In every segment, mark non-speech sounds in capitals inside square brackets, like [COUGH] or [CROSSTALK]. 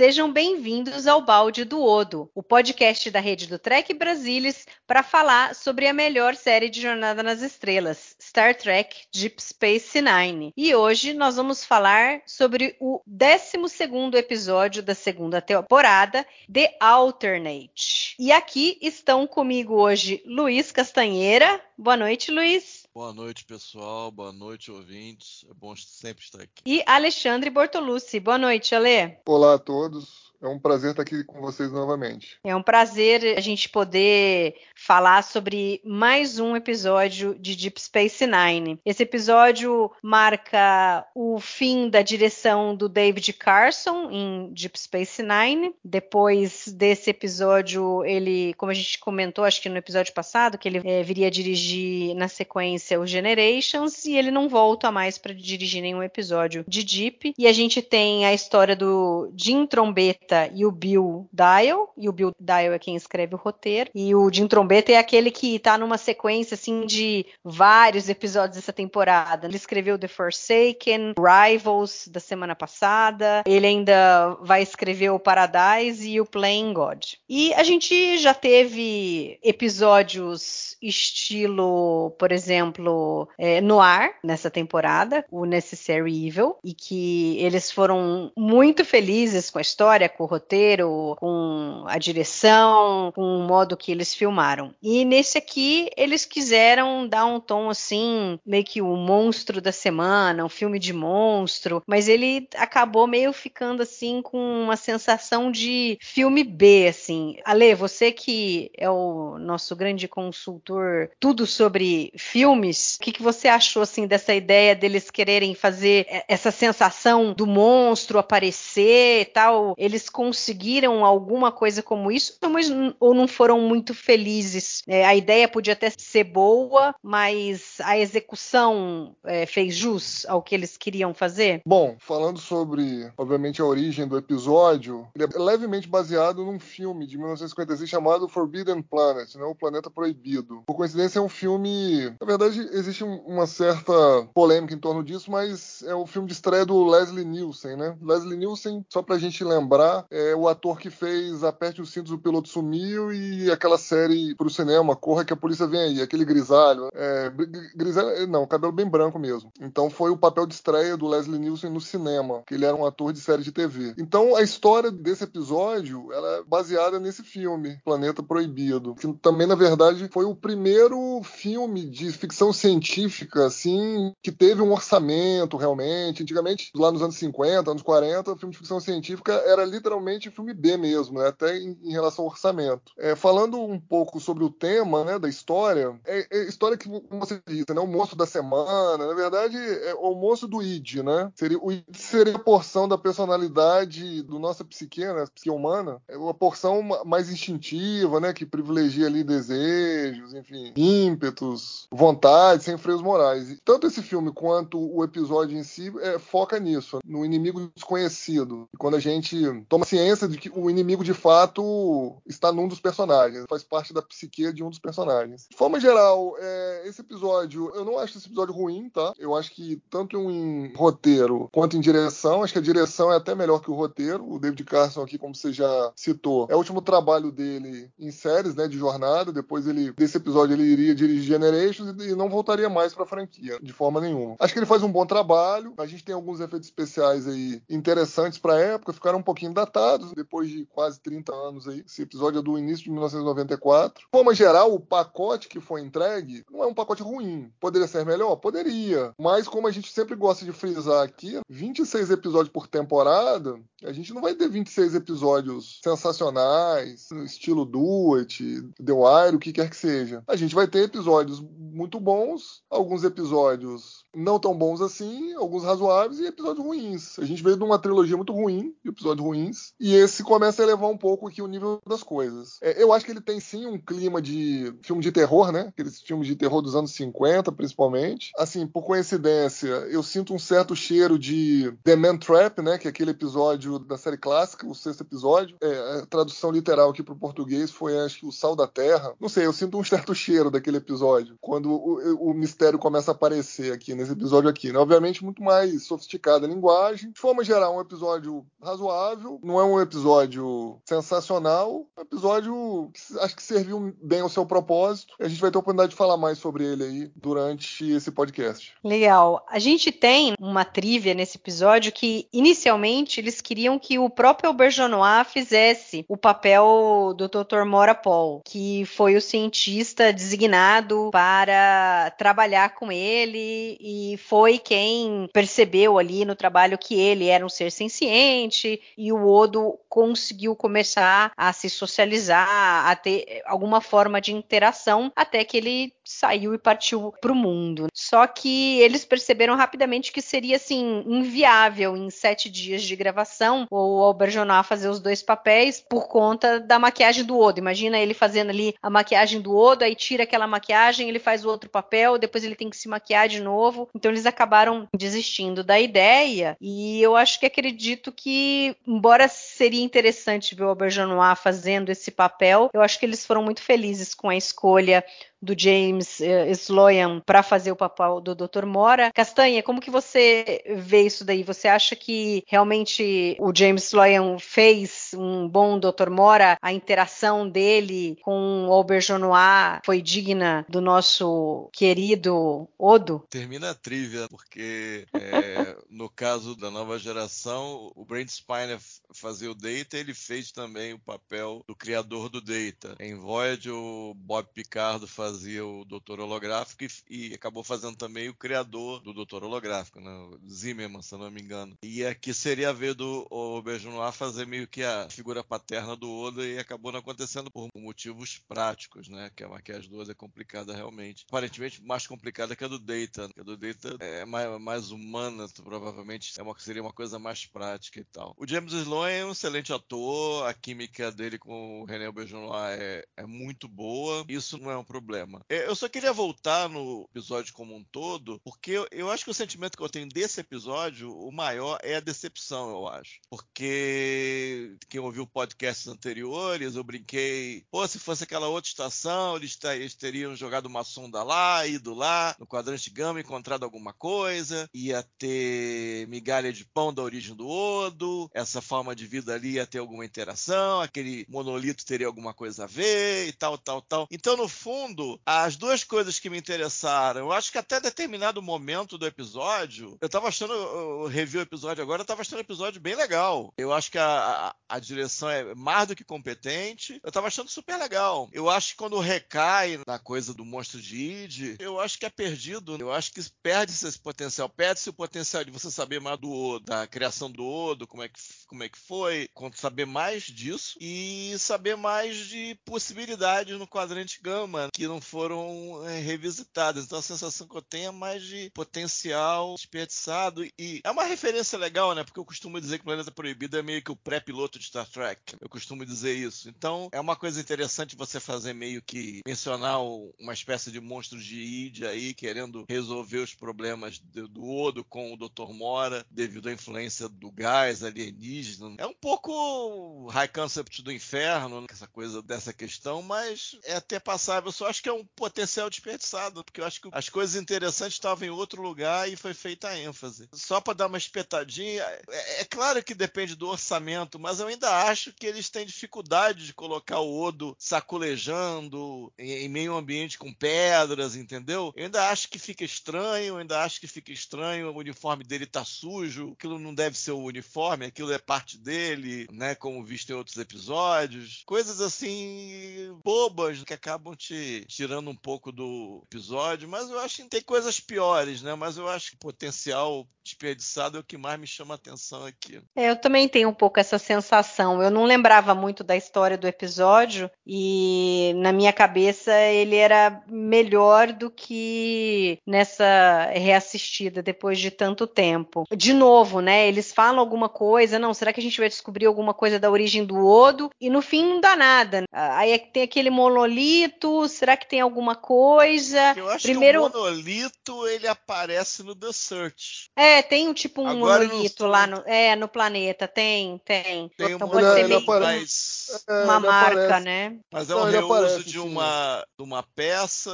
Sejam bem-vindos ao Balde do Odo, o podcast da rede do Trek Brasilis para falar sobre a melhor série de Jornada nas Estrelas, Star Trek Deep Space Nine. E hoje nós vamos falar sobre o 12º episódio da segunda temporada, The Alternate. E aqui estão comigo hoje Luiz Castanheira. Boa noite, Luiz. Boa noite, pessoal. Boa noite, ouvintes. É bom sempre estar aqui. E Alexandre Bortolucci. Boa noite, Ale. Olá a todos. É um prazer estar aqui com vocês novamente. É um prazer a gente poder falar sobre mais um episódio de Deep Space Nine. Esse episódio marca o fim da direção do David Carson em Deep Space Nine. Depois desse episódio, ele, como a gente comentou, acho que no episódio passado, que ele é, viria dirigir na sequência o Generations e ele não volta mais para dirigir nenhum episódio de Deep. E a gente tem a história do Jim Trombeta e o Bill Dial, e o Bill Dial é quem escreve o roteiro, e o Jim Trombeta é aquele que tá numa sequência assim de vários episódios dessa temporada. Ele escreveu The Forsaken, Rivals da semana passada, ele ainda vai escrever o Paradise e o Playing God. E a gente já teve episódios estilo, por exemplo, é, no ar nessa temporada, o Necessary Evil, e que eles foram muito felizes com a história, com o roteiro, com a direção, com o modo que eles filmaram. E nesse aqui eles quiseram dar um tom assim, meio que o monstro da semana, um filme de monstro, mas ele acabou meio ficando assim com uma sensação de filme B, assim. Ale, você que é o nosso grande consultor, tudo sobre filmes, o que, que você achou assim dessa ideia deles quererem fazer essa sensação do monstro aparecer e tal? Eles conseguiram alguma coisa como isso, mas, ou não foram muito felizes? É, a ideia podia até ser boa, mas a execução é, fez jus ao que eles queriam fazer? Bom, falando sobre, obviamente, a origem do episódio, ele é levemente baseado num filme de 1956 chamado Forbidden Planet, né, o Planeta Proibido. Por coincidência, é um filme. Na verdade, existe uma certa polêmica em torno disso, mas é o filme de estreia do Leslie Nielsen, né? Leslie Nielsen, só pra gente lembrar, é o ator que fez Aperte os Cintos, o Piloto Sumiu e aquela série pro cinema, Corra que a Polícia Vem Aí, aquele grisalho. É, grisalho, não, cabelo bem branco mesmo. Então foi o papel de estreia do Leslie Nielsen no cinema, que ele era um ator de série de TV. Então a história desse episódio ela é baseada nesse filme, Planeta Proibido, que também, na verdade, foi o primeiro filme de ficção científica, assim, que teve um orçamento realmente. Antigamente, lá nos anos 50, anos 40, o filme de ficção científica era literalmente filme B mesmo, né? até em, em, relação ao orçamento. É, falando um pouco sobre o tema né, da história, é, é história que, você disse, né, o monstro da semana, na verdade, é o monstro do id, né? Seria, o id seria a porção da personalidade do nossa psique, né, psique humana, é uma porção mais instintiva, né, que privilegia ali desejos, enfim, ímpetos, vontade, sem freios morais. Tanto esse filme quanto o episódio em si é, foca nisso, no inimigo desconhecido. E quando a gente toma ciência de que o inimigo de fato está num dos personagens, faz parte da psique de um dos personagens. De forma geral, é, esse episódio, eu não acho esse episódio ruim, tá? Eu acho que tanto em roteiro quanto em direção, acho que a direção é até melhor que o roteiro. O David Carson aqui, como você já citou, é o último trabalho dele em séries, né, de jornada. Depois ele desse episódio ele iria dirigir Generations e não voltaria mais para a franquia de forma nenhuma. Acho que ele faz um bom trabalho. A gente tem alguns efeitos especiais aí interessantes para época, ficaram um pouquinho datados, depois de quase 30 anos aí. Esse episódio é do início de 1994. De forma geral, o pacote que foi entregue não é um pacote ruim. Poderia ser melhor? Poderia. Mas como a gente sempre gosta de frisar aqui, 26 episódios por temporada, a gente não vai ter 26 episódios sensacionais, estilo Do It, The Wire, o que quer que seja. A gente vai ter episódios muito bons, alguns episódios não tão bons assim, alguns razoáveis e episódios ruins. A gente veio de uma trilogia muito ruim, de episódios ruins, e esse começa a elevar um pouco aqui o nível das coisas. É, eu acho que ele tem sim um clima de filme de terror, né? Aqueles filmes de terror dos anos 50, principalmente. Assim, por coincidência, eu sinto um certo cheiro de The Man Trap, né? Que é aquele episódio da série clássica, o sexto episódio. É, a tradução literal aqui para o português foi, acho que, o Sal da Terra. Não sei, eu sinto um [LAUGHS] certo cheiro daquele episódio, quando o, o mistério começa a aparecer aqui nesse episódio aqui, né? Obviamente muito mais sofisticada a linguagem. De forma geral, um episódio razoável, não é um episódio sensacional, é um episódio que acho que serviu bem ao seu propósito. A gente vai ter a oportunidade de falar mais sobre ele aí durante esse podcast. Legal. A gente tem uma trivia nesse episódio que inicialmente eles queriam que o próprio Auberjonois fizesse o papel do Dr. Mora Paul, que foi o cientista designado para trabalhar com ele e foi quem percebeu ali no trabalho que ele era um ser senciente e o Odo conseguiu começar a se socializar, a ter alguma forma de interação até que ele saiu e partiu para o mundo. Só que eles perceberam rapidamente que seria assim inviável em sete dias de gravação o Auberjonois fazer os dois papéis por conta da maquiagem do Odo. Imagina ele fazendo ali a maquiagem do Odo, aí tira aquela maquiagem, ele faz o outro papel, depois ele tem que se maquiar de novo. Então eles acabaram desistindo da ideia. E eu acho que acredito que, embora seria interessante ver o Auberjonois fazendo esse papel, eu acho que eles foram muito felizes com a escolha do James uh, Sloyan para fazer o papel do Dr. Mora. Castanha, como que você vê isso daí? Você acha que realmente o James Sloyan fez um bom Dr. Mora? A interação dele com o Auberjonois foi digna do nosso querido Odo? Termina a trivia, porque é, [LAUGHS] no caso da nova geração, o Brent Spiner fazia o Data, ele fez também o papel do criador do Data. Em Voyager, o Bob Picardo fazia fazia o Doutor Holográfico e, e, acabou fazendo também o criador do Doutor Holográfico, né? Zimmerman, se não me engano. E aqui seria a vez do Auberjonois fazer meio que a figura paterna do Oda e acabou não acontecendo por motivos práticos, né? Que a maquiagem do Oda é complicada realmente. Aparentemente mais complicada que a do Data. Né? A do Data é mais, mais humana, provavelmente é uma, seria uma coisa mais prática e tal. O James Sloan é um excelente ator, a química dele com o René Auberjonois é, é muito boa. Isso não é um problema problema. Eu só queria voltar no episódio como um todo, porque eu, eu, acho que o sentimento que eu tenho desse episódio, o maior é a decepção, eu acho. Porque quem ouviu podcasts anteriores, eu brinquei, pô, se fosse aquela outra estação, eles, eles teriam jogado uma sonda lá, ido lá, no quadrante gama, encontrado alguma coisa, ia ter migalha de pão da origem do Odo, essa forma de vida ali ia ter alguma interação, aquele monolito teria alguma coisa a ver e tal, tal, tal. Então, no fundo, as duas coisas que me interessaram, eu acho que até determinado momento do episódio, eu tava achando, eu revi o episódio agora, eu tava achando o episódio bem legal. Eu acho que a, a, a direção é mais do que competente. Eu tava achando super legal. Eu acho que quando recai na coisa do monstro de Id, eu acho que é perdido. Eu acho que perde-se esse potencial. Perde-se o potencial de você saber mais do da criação do Odo, como é que, como é que foi, saber mais disso e saber mais de possibilidades no quadrante gama que não foram é, revisitadas. Então a sensação que eu tenho é mais de potencial desperdiçado. E é uma referência legal, né? Porque eu costumo dizer que Planeta Proibido é meio que o pré-piloto de Star Trek. Eu costumo dizer isso. Então é uma coisa interessante você fazer meio que mencionar uma espécie de monstro de id aí, querendo resolver os problemas do, do Odo com o Dr. Mora, devido à influência do gás alienígena. É um pouco high concept do inferno, essa coisa dessa questão, mas é até passável. Eu só acho que é um potencial desperdiçado, porque eu acho que as coisas interessantes estavam em outro lugar e foi feita a ênfase. Só para dar uma espetadinha, é, é, claro que depende do orçamento, mas eu ainda acho que eles têm dificuldade de colocar o Odo sacolejando em, em meio ambiente com pedras, entendeu? Eu ainda acho que fica estranho, ainda acho que fica estranho, o uniforme dele tá sujo, aquilo não deve ser o uniforme, aquilo é parte dele, né, como visto em outros episódios. Coisas assim bobas que acabam te tirando um pouco do episódio, mas eu acho que tem coisas piores, né? Mas eu acho que o potencial desperdiçado é o que mais me chama a atenção aqui. É, eu também tenho um pouco essa sensação. Eu não lembrava muito da história do episódio e na minha cabeça ele era melhor do que nessa reassistida depois de tanto tempo. De novo, né? Eles falam alguma coisa, não, será que a gente vai descobrir alguma coisa da origem do Odo? E no fim não dá nada. Aí é tem aquele monolito, será que tem alguma coisa? Eu acho Primeiro... que o monolito ele aparece no The Search. É, tem um tipo um Agora monolito lá no, é, no planeta, tem, tem. Tem então um pode ser meio mas... É, uma marca, aparece. né? Mas é um reuso aparece, de uma, de uma peça,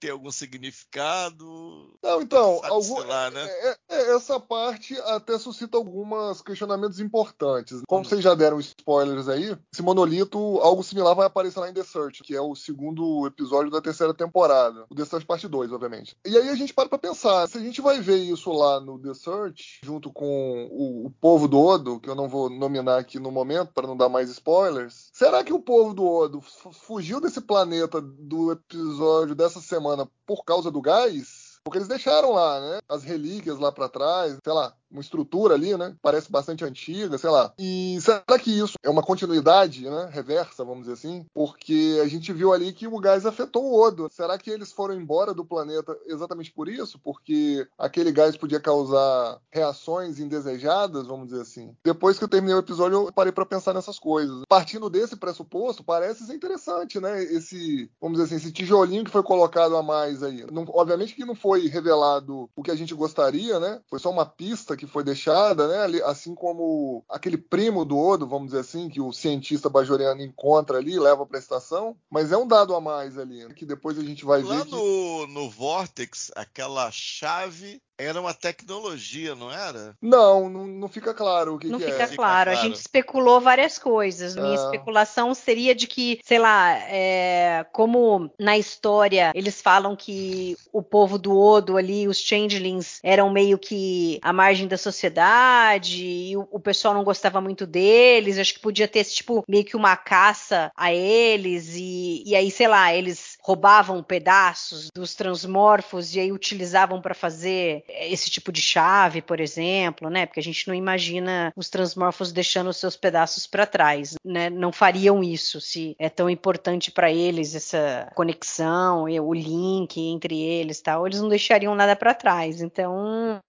tem algum significado? Não, então, algum, lá, né? É, é, essa parte até suscita alguns questionamentos importantes. Como hum. vocês já deram spoilers aí, esse monolito, algo similar vai aparecer lá em The Search, que é o segundo episódio da terceira temporada. O The Search parte 2, obviamente. E aí a gente para pra pensar, se a gente vai ver isso lá no The Search, junto com o, o povo do Odo, que eu não vou nominar aqui no momento para não dar mais spoilers, será que o povo do Odo fugiu desse planeta do episódio dessa semana por causa do gás? Porque eles deixaram lá, né? As relíquias lá para trás, sei lá, uma estrutura ali, né? Parece bastante antiga, sei lá. E será que isso é uma continuidade, né? Reversa, vamos dizer assim? Porque a gente viu ali que o gás afetou o Odo. Será que eles foram embora do planeta exatamente por isso? Porque aquele gás podia causar reações indesejadas, vamos dizer assim. Depois que eu terminei o episódio, eu parei para pensar nessas coisas. Partindo desse pressuposto, parece ser interessante, né? Esse, vamos dizer assim, esse tijolinho que foi colocado a mais aí. Não, obviamente que não foi revelado o que a gente gostaria, né? Foi só uma pista que que foi deixada, né? Assim como aquele primo do Odo, vamos dizer assim, que o cientista bajoriano encontra ali, leva para a estação, mas é um dado a mais ali, né? que depois a gente vai Lá ver. Lá no, que... no Vortex, aquela chave era uma tecnologia, não era? Não, não, não fica claro o que, não que fica é. Claro. Fica claro, a gente especulou várias coisas. Minha é. especulação seria de que, sei lá, é, como na história eles falam que o povo do Odo ali, os changelings, eram meio que a margem da sociedade e o, o pessoal não gostava muito deles. Acho que podia ter, tipo, meio que uma caça a eles e, e aí, sei lá, eles roubavam pedaços dos transmorfos e aí utilizavam para fazer esse tipo de chave, por exemplo, né? Porque a gente não imagina os transmorfos deixando os seus pedaços para trás, né? Não fariam isso se é tão importante para eles essa conexão, o link entre eles, tal. Eles não deixariam nada para trás. Então,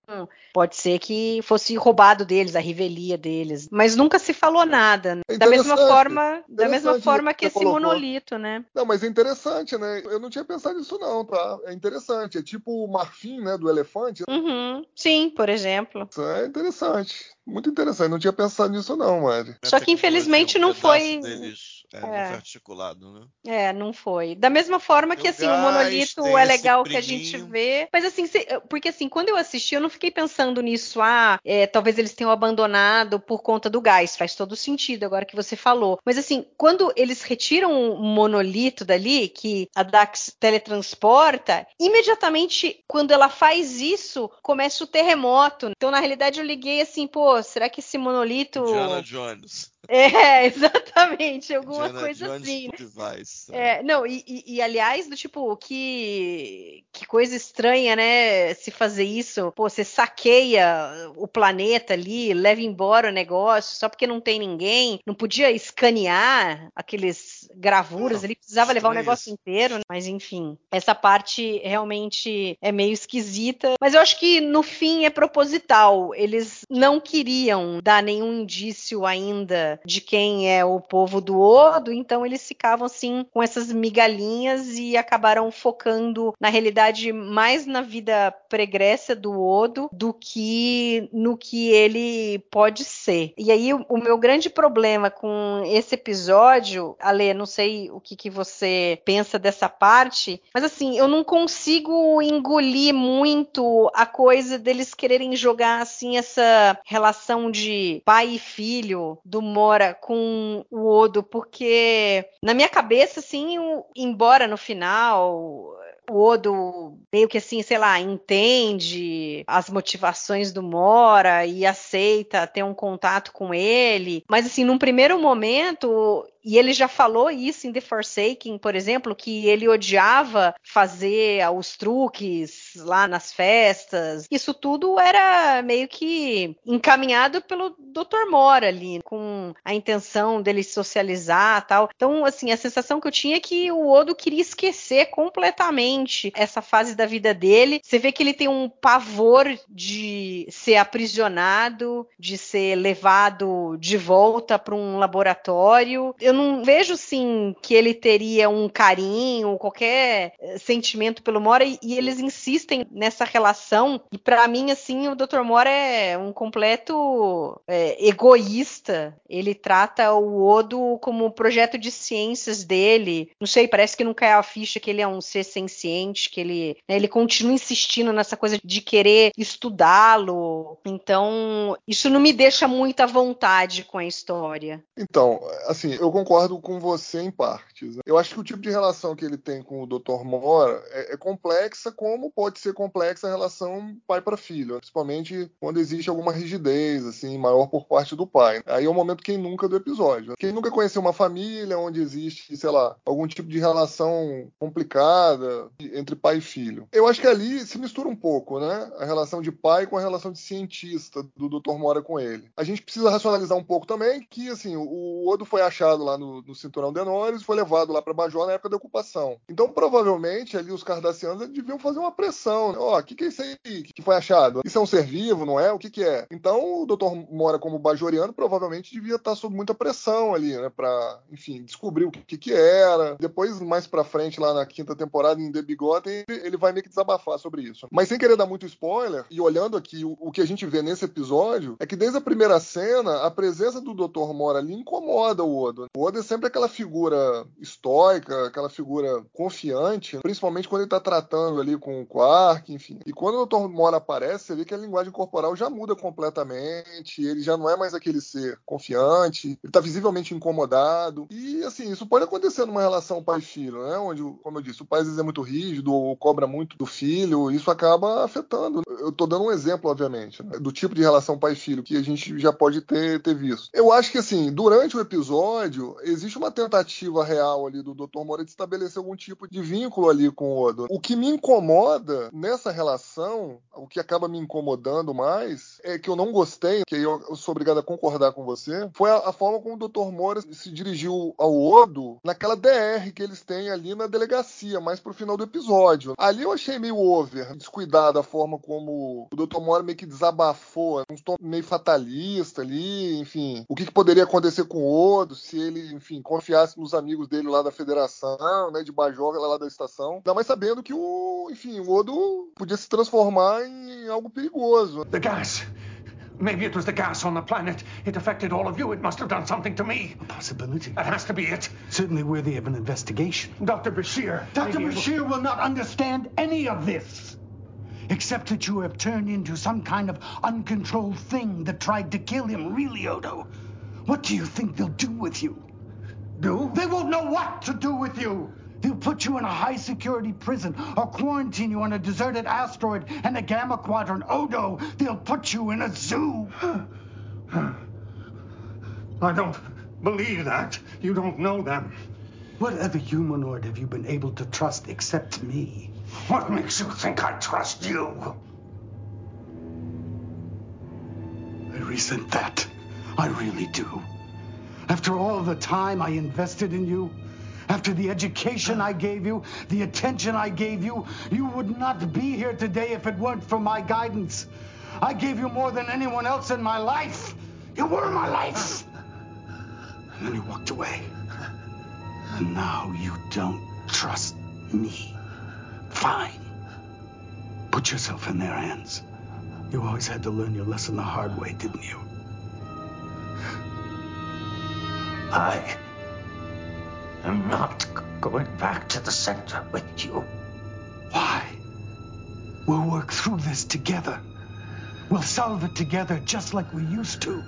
pode ser que fosse roubado deles a revelia deles, mas nunca se falou nada. É da mesma forma, da mesma forma que, que esse colocou. monolito, né? Não, mas é interessante, né? Eu não tinha pensado nisso não, tá? É interessante. É tipo o marfim, né, do elefante, Uhum. Sim, por exemplo. Isso é interessante. Muito interessante. Não tinha pensado nisso, não, Mari. Só que infelizmente um não foi. Deles é, é. articulado, né? É, não foi. Da mesma forma que, assim, o monolito é legal que a gente vê. Mas, assim, porque, assim, quando eu assisti, eu não fiquei pensando nisso. Ah, é, talvez eles tenham abandonado por conta do gás. Faz todo sentido agora que você falou. Mas, assim, quando eles retiram o monolito dali, que a Dax teletransporta, imediatamente, quando ela faz isso, começa o terremoto. Então, na realidade, eu liguei assim, pô, será que esse monolito. Indiana Jones. É, [LAUGHS] exatamente, alguma Diana coisa assim. Device, é, não, e, e, e, aliás, do tipo, que, que coisa estranha, né? Se fazer isso, pô, você saqueia o planeta ali, leva embora o negócio só porque não tem ninguém, não podia escanear aqueles gravuras ali, precisava levar o negócio inteiro, né? mas enfim, essa parte realmente é meio esquisita, mas eu acho que no fim é proposital, eles não queriam dar nenhum indício ainda de quem é o povo do Odo, então eles ficavam assim com essas migalhinhas e acabaram focando na realidade mais na vida pregressa do Odo do que no que ele pode ser. E aí o, o meu grande problema com esse episódio, Ale, não sei o que, que você pensa dessa parte, mas assim, eu não consigo engolir muito a coisa deles quererem jogar assim essa relação de pai e filho do Com o Odo, porque na minha cabeça, assim, embora no final o Odo meio que assim, sei lá, entende as motivações do Mora e aceita ter um contato com ele. Mas assim, num primeiro momento, e ele já falou isso em The Forsaken, por exemplo, que ele odiava fazer os truques lá nas festas. Isso tudo era meio que encaminhado pelo Dr. Mora ali, com a intenção dele socializar tal. Então, assim, a sensação que eu tinha é que o Odo queria esquecer completamente essa fase da vida dele. Você vê que ele tem um pavor de ser aprisionado, de ser levado de volta para um laboratório. Eu não vejo, sim, que ele teria um carinho, qualquer eh, sentimento pelo Mora, e, e eles insistem nessa relação. E para mim, assim, o Dr. Mora é um completo é, egoísta. Ele trata o Odo como um projeto de ciências dele. Não sei, parece que não cai a ficha que ele é um ser senciente, que ele, né, ele continua insistindo nessa coisa de querer estudá-lo. Então, isso não me deixa muita vontade com a história. Então, assim, eu concordo concordo com você em partes. Né? Eu acho que o tipo de relação que ele tem com o Dr. Mora é, é complexa, como pode ser complexa a relação pai para filho, principalmente quando existe alguma rigidez assim maior por parte do pai. Aí é o momento quem nunca do episódio. Quem nunca conheceu uma família onde existe, sei lá, algum tipo de relação complicada entre pai e filho. Eu acho que ali se mistura um pouco, né? A relação de pai com a relação de cientista do Dr. Mora com ele. A gente precisa racionalizar um pouco também que assim, o Odo foi achado lá no no, cinturão de Honores e foi levado lá para Bajor na época da ocupação. Então, provavelmente, ali os cardassianos deviam fazer uma pressão. Né? Ó, né? o que, que é isso aí que foi achado? Isso é um ser vivo, não é? O que, que é? Então, o doutor Mora, como bajoriano, provavelmente devia estar sob muita pressão ali, né? Para, enfim, descobrir o que, que era. Depois, mais para frente, lá na quinta temporada, em The Bigotten, ele vai meio que desabafar sobre isso. Mas sem querer dar muito spoiler, e olhando aqui o, o que a gente vê nesse episódio, é que desde a primeira cena, a presença do Dr. Mora ali incomoda o Odo. O Odo é sempre aquela figura estoica, aquela figura confiante, principalmente quando ele está tratando ali com o Quark, enfim. E quando o Dr. Mora aparece, você vê que a linguagem corporal já muda completamente, ele já não é mais aquele ser confiante, ele está visivelmente incomodado. E assim, isso pode acontecer numa relação pai-filho, né? Onde, como eu disse, o pai às vezes é muito rígido ou cobra muito do filho, isso acaba afetando. Eu estou dando um exemplo, obviamente, né? do tipo de relação pai-filho que a gente já pode ter, ter visto. Eu acho que assim, durante o episódio, existe uma tentativa real ali do Dr. Moura de estabelecer algum tipo de vínculo ali com o Odo. O que me incomoda nessa relação, o que acaba me incomodando mais, é que eu não gostei, que eu, eu sou obrigado a concordar com você, foi a, a, forma como o Dr. Moura se dirigiu ao Odo naquela DR que eles têm ali na delegacia, mais pro final do episódio. Ali eu achei meio over, descuidado a forma como o Dr. Moura meio que desabafou, um tom meio fatalista ali, enfim, o que, que poderia acontecer com o Odo se ele enfim, confiasse nos amigos dele lá da federação, né, de Bajor, lá da estação. Ainda mais sabendo que o, enfim, o Odo podia se transformar em algo perigoso. The gas. Maybe it was the gas on the planet. It affected all of you. It must have done something to me. A possibility. That has to be it. Certainly worthy of an investigation. Dr. Bashir. Dr. Bashir will not understand any of this. Except that you have turned into some kind of uncontrolled thing that tried to kill him, really, Odo. What do you think they'll do with you? do? They won't know what to do with you. They'll put you in a high security prison or quarantine you on a deserted asteroid in the Gamma Quadrant. Oh no, they'll put you in a zoo. [SIGHS] I don't believe that. You don't know them. What other humanoid have you been able to trust except me? What makes you think I trust you? I resent that. I really do. After all the time I invested in you, after the education I gave you, the attention I gave you, you would not be here today if it weren't for my guidance. I gave you more than anyone else in my life. You were my life. And then you walked away. And now you don't trust me. Fine. Put yourself in their hands. You always had to learn your lesson the hard way, didn't you? I am not going back to the center with you. Why? We'll work through this together. We'll solve it together just like we used to.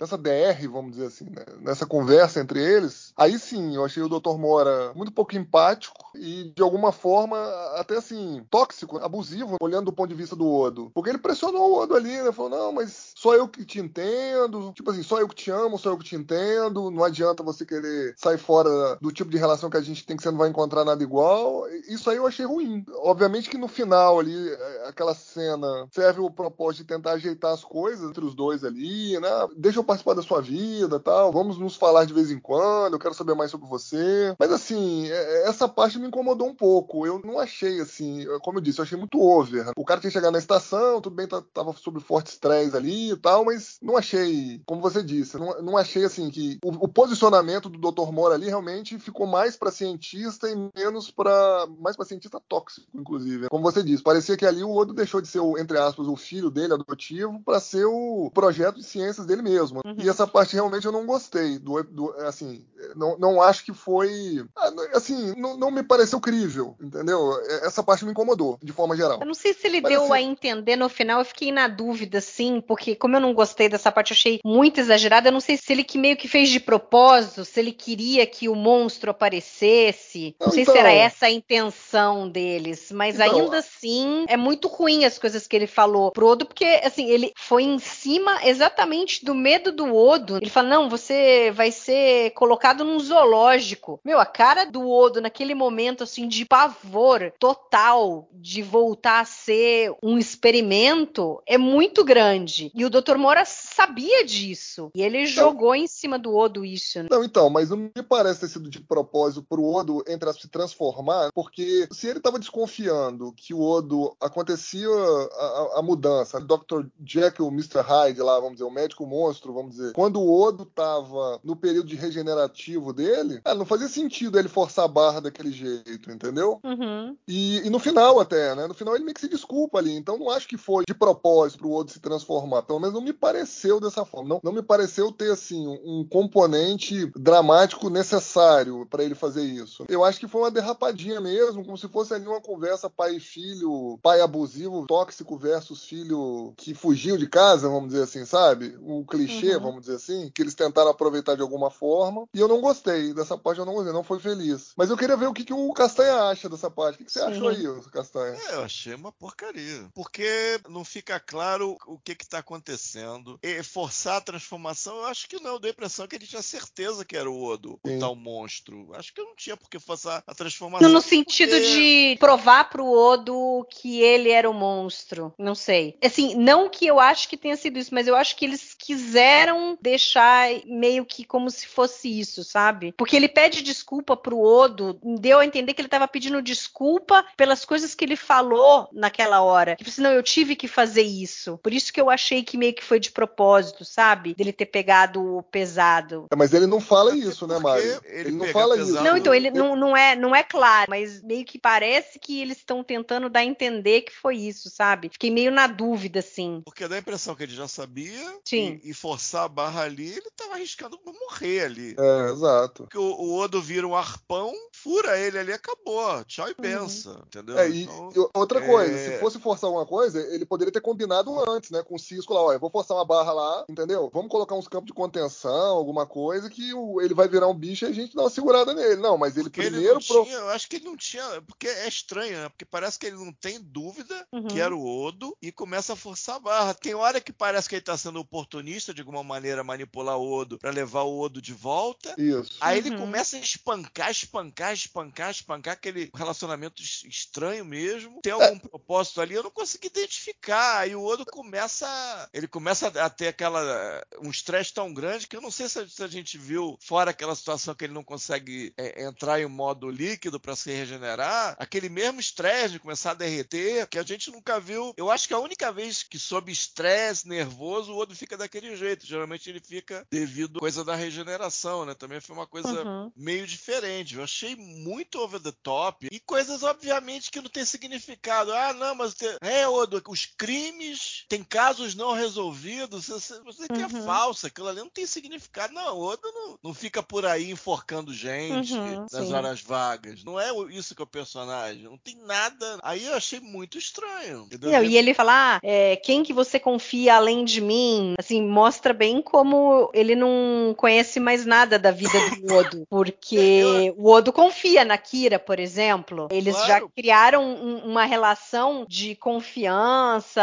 Nessa DR, vamos dizer assim, né? nessa conversa entre eles, aí sim eu achei o Dr. Mora muito pouco empático e de alguma forma até assim, tóxico, abusivo, olhando do ponto de vista do Odo. Porque ele pressionou o Odo ali, né? Falou: não, mas só eu que te entendo, tipo assim, só eu que te amo, só eu que te entendo, não adianta você querer sair fora do tipo de relação que a gente tem que você não vai encontrar nada igual. Isso aí eu achei ruim. Obviamente que no final ali, aquela cena serve o propósito de tentar ajeitar as coisas entre os dois ali, né? Deixa eu participar da sua vida tal, vamos nos falar de vez em quando, eu quero saber mais sobre você. Mas assim, essa parte me incomodou um pouco. Eu não achei assim, como eu disse, eu achei muito over. O cara tinha que chegar na estação, tudo bem, tava sob forte estresse ali e tal, mas não achei, como você disse, não, não achei assim que o, o posicionamento do Dr. Mora ali realmente ficou mais para cientista e menos para mais para cientista tóxico, inclusive. Como você disse, parecia que ali o Odo deixou de ser o entre aspas o filho dele adotivo para ser o projeto de ciências dele mesmo. Uhum. E essa parte realmente eu não gostei. Do, do assim, não, não acho que foi. Assim, não, não, me pareceu crível, entendeu? Essa parte me incomodou, de forma geral. Eu não sei se ele deu assim, a entender no final, eu fiquei na dúvida, sim, porque como eu não gostei dessa parte, eu achei muito exagerada. Eu não sei se ele que meio que fez de propósito, se ele queria que o monstro aparecesse. Não, não sei então, se era essa a intenção deles, mas então, ainda assim é muito ruim as coisas que ele falou pro Odo, porque assim, ele foi em cima exatamente do medo do Odo. Ele fala: não, você vai ser colocado num zoológico. Meu, a cara do Odo naquele momento, assim, de pavor total de voltar a ser um experimento é muito grande. E o Dr. Mora sabia disso. E ele jogou em cima do Odo isso. Né? Não, então, mas não me parece ter sido de propósito pro Odo, entre as se transformar, porque se ele estava desconfiando que o Odo acontecia a, a, a mudança, Dr. Jekyll, Mr. Hyde lá, vamos dizer, o médico monstro, vamos dizer, quando o Odo tava no período de regenerativo dele, ah, não fazia sentido ele forçar a barra daquele jeito, entendeu? Uhum. E, e, no final até, né? No final ele meio que se desculpa ali. Então não acho que foi de propósito pro Odo se transformar. Pelo menos não me pareceu dessa forma. Não, não me pareceu ter, assim, um componente dramático necessário para ele fazer isso. Eu acho que foi uma derrapadinha mesmo, como se fosse ali uma conversa pai e filho, pai abusivo, tóxico versus filho que fugiu de casa, vamos dizer assim, sabe? Um clichê, uhum. vamos dizer assim, que eles tentaram aproveitar de alguma forma. E eu não gostei dessa parte, eu não gostei, não foi feliz. Mas eu queria ver o que, que o Castanha acha dessa parte. O que, você Sim. achou aí, Castanha? É, eu achei uma porcaria. Porque não fica claro o que está acontecendo. E forçar a transformação, eu acho que não. Deu a impressão que ele tinha certeza que era o Odo, Sim. o tal monstro. Acho que eu não tinha por que forçar a transformação. No sentido porque... de provar pro Odo que ele era o monstro. Não sei. Assim, não que eu acho que tenha sido isso, mas eu acho que eles quiseram deixar meio que como se fosse isso, sabe? Porque ele pede desculpa pro Odo, deu a entender que ele estava pedindo desculpa pelas coisas que ele falou naquela hora. Tipo assim, não, eu tive que fazer isso. Por isso que eu achei que meio que foi de propósito, sabe? Dele ter pegado o pesado. É, mas ele não fala isso, né, Mário? Ele, ele não fala pesado. isso. Não, então ele não, não, é, não é claro, mas meio que parece que eles estão tentando dar a entender que foi isso, sabe? Fiquei meio na dúvida, assim. Porque dá a impressão que ele já sabia. Sim. E, e forçar a barra ali, ele tava arriscando morrer ali. É, exato. Porque o, o Odo vira um arpão, fura ele ali, acabou. Tchau e benção, uhum. entendeu? É, e, então, e outra coisa, é... se fosse forçar alguma coisa, ele poderia ter combinado antes, né, com o Cisco lá, olha, vou forçar uma barra lá, entendeu? Vamos colocar uns campos de contenção, alguma coisa, que o, ele vai virar um bicho e a gente dá uma segurada nele. Não, mas ele porque primeiro... Ele pro... tinha, eu acho que ele não tinha, porque é estranho, né? Porque parece que ele não tem dúvida uhum. que era o Odo e começa a forçar a barra. Tem hora que parece que ele tá sendo oportunista de alguma maneira manipular o Odo para levar o Odo de volta. Isso. Aí uhum. ele começa a espancar, espancar, espancar, espancar aquele relacionamento estranho mesmo. Tem algum é. propósito ali, eu não consegui identificar. Aí o Odo começa, ele começa a ter aquela um estresse tão grande que eu não sei se a, se a, gente viu fora aquela situação que ele não consegue é, entrar em modo líquido para se regenerar, aquele mesmo estresse de começar a derreter que a gente nunca viu. Eu acho que a única vez que sob estresse nervoso o Odo fica daquele jeito jeito. Geralmente ele fica devido à coisa da regeneração, né? Também foi uma coisa Uhum. meio diferente. Eu achei muito over the top e coisas, obviamente, que não tem significado. Ah, não, mas te- é, Odo, os crimes tem casos não resolvidos. Você, você que é Uhum. falso, aquilo ali não tem significado. Não, Odo não, não fica por aí enforcando gente Uhum, nas sim. horas vagas. Não é isso que é o personagem. Não tem nada. Aí eu achei muito estranho. Não, e ele fala, ah, é, quem que você confia além de mim? Assim, mostra bem como ele não conhece mais nada da vida do [LAUGHS] Odo. Porque o Odo confia na Kira, por exemplo. Eles já Claro. criaram um- uma relação de confiança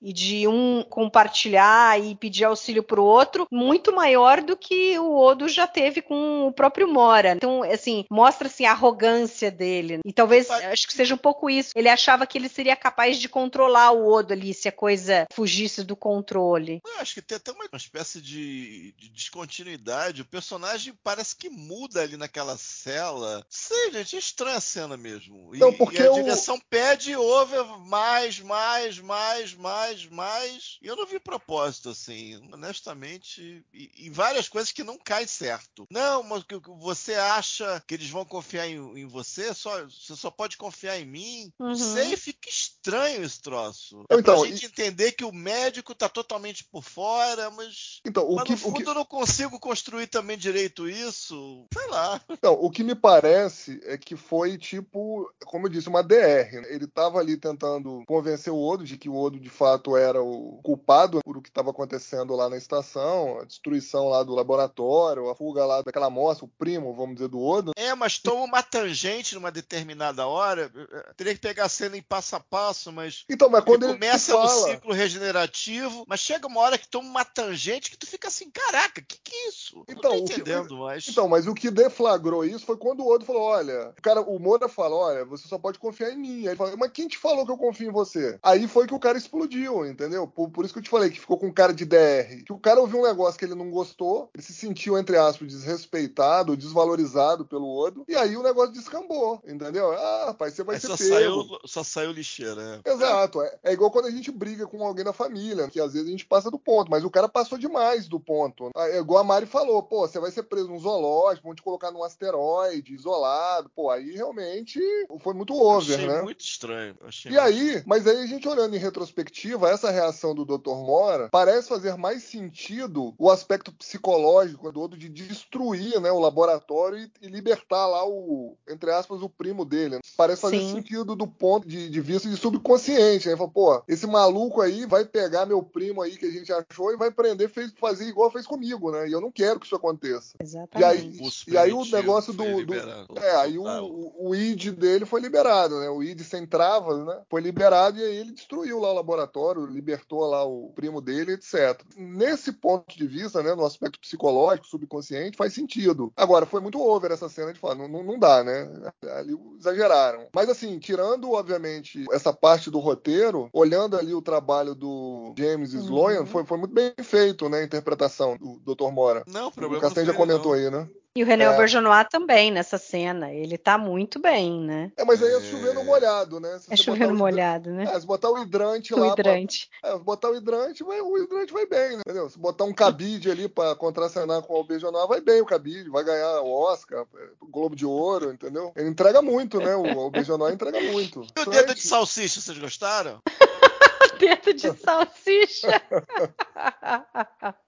e de um compartilhar e pedir auxílio pro outro muito maior do que o Odo já teve com o próprio Mora. Então, assim, mostra assim, a arrogância dele. E talvez, acho que seja um pouco isso. Ele achava que ele seria capaz de controlar o Odo ali, se a coisa fugisse do controle. Eu acho que tem até uma, espécie de, de descontinuidade. O personagem parece que muda ali naquela cela. Sei, gente, é estranha a cena mesmo. E, Não, porque e a o- direção pede over mais, mais, mais, mais, mais. E eu não vi propósito, assim. Honestamente, e, e várias coisas que não caem certo. Não, mas que, que você acha que eles vão confiar em, em você? Só, você só pode confiar em mim? Uhum. Sei, fica estranho esse troço. Então, é pra e- gente entender que o médico tá totalmente por fora, mas. Então, o mas que, no o fundo que, eu não consigo construir também direito isso. Sei lá. Não, o que me parece é que foi tipo, como eu disse, uma DR. né? Ele estava ali tentando convencer o Odo de que o Odo de fato era o culpado por o que estava acontecendo lá na estação, a destruição lá do laboratório, a fuga lá daquela moça, o primo, vamos dizer, do Odo. É, mas toma uma tangente numa determinada hora. Teria que pegar a cena em passo a passo, mas. Então, mas quando ele começa fala, no ciclo regenerativo, mas chega uma hora que toma uma tangente que tu fica assim, caraca, que que é isso? Então, não tô que- entendendo mais. Então, mas o que deflagrou isso foi quando o Odo falou: olha, o cara, o Moura fala: olha, você só pode confiar em mim. Aí ele fala, mas quem te falou que eu confio em você? Aí foi que o cara explodiu, entendeu? Por, por isso que eu te falei que ficou com cara de DR. Que o cara ouviu um negócio que ele não gostou, ele se sentiu, entre aspas, desrespeitado, desvalorizado pelo Odo, e aí o negócio descambou, entendeu? Ah, rapaz, você vai Aí ser só pego. saiu, só saiu lixeira. é. Exato, é, é igual quando a gente briga com alguém na família, que às vezes a gente passa do ponto, mas o cara passou demais do ponto. Ah, É igual a Mari falou, pô, você vai ser preso num zoológico, vão te colocar num asteroide, isolado, pô, aí realmente foi muito over, Achei né? muito estranho. Achei E aí, mas aí a gente olhando em retrospectiva, essa reação do Dr. Mora parece fazer mais sentido o aspecto psicológico do outro de destruir né, o laboratório e, e libertar lá o, entre aspas, o primo dele. Parece fazer Sim. sentido do ponto de, de vista de subconsciente, né? Fala, pô, esse maluco aí vai pegar meu primo aí que a gente achou e vai prender, fez, fazer igual fez comigo, né? E eu não quero que isso aconteça. E Exatamente. aí, Impulso e aí o negócio do, do, é, aí o, Total. o, o id dele foi liberado, né? O id sem travas, né? Foi liberado e aí ele destruiu lá o laboratório, libertou lá o primo dele, etc. Nesse ponto de vista, né, no aspecto psicológico, subconsciente, faz sentido. Agora, foi muito over essa cena de falar, não, não, não dá, né? Ali exageraram. Mas assim, tirando, obviamente, essa parte do roteiro, olhando ali o trabalho do James Uhum. Sloyan, foi, foi muito bem feito, né? A interpretação do Dr. Mora. Não, o O problema Castanho já comentou não. aí, né? E o René É. Auberjonois também nessa cena. Ele tá muito bem, né? É, mas aí é É. chovendo molhado, né? Se É chovendo o molhado, né? É, se botar o hidrante O lá. pra- hidrante. É, se botar o hidrante, vai, o hidrante vai bem, né? Entendeu? Se botar um cabide ali pra contracenar com o Albejonal, vai bem o cabide, vai ganhar o Oscar, o Globo de Ouro, entendeu? Ele entrega muito, né? O Albejonal entrega muito. E o dedo de salsicha, vocês gostaram? [LAUGHS] Dedo de salsicha. [LAUGHS]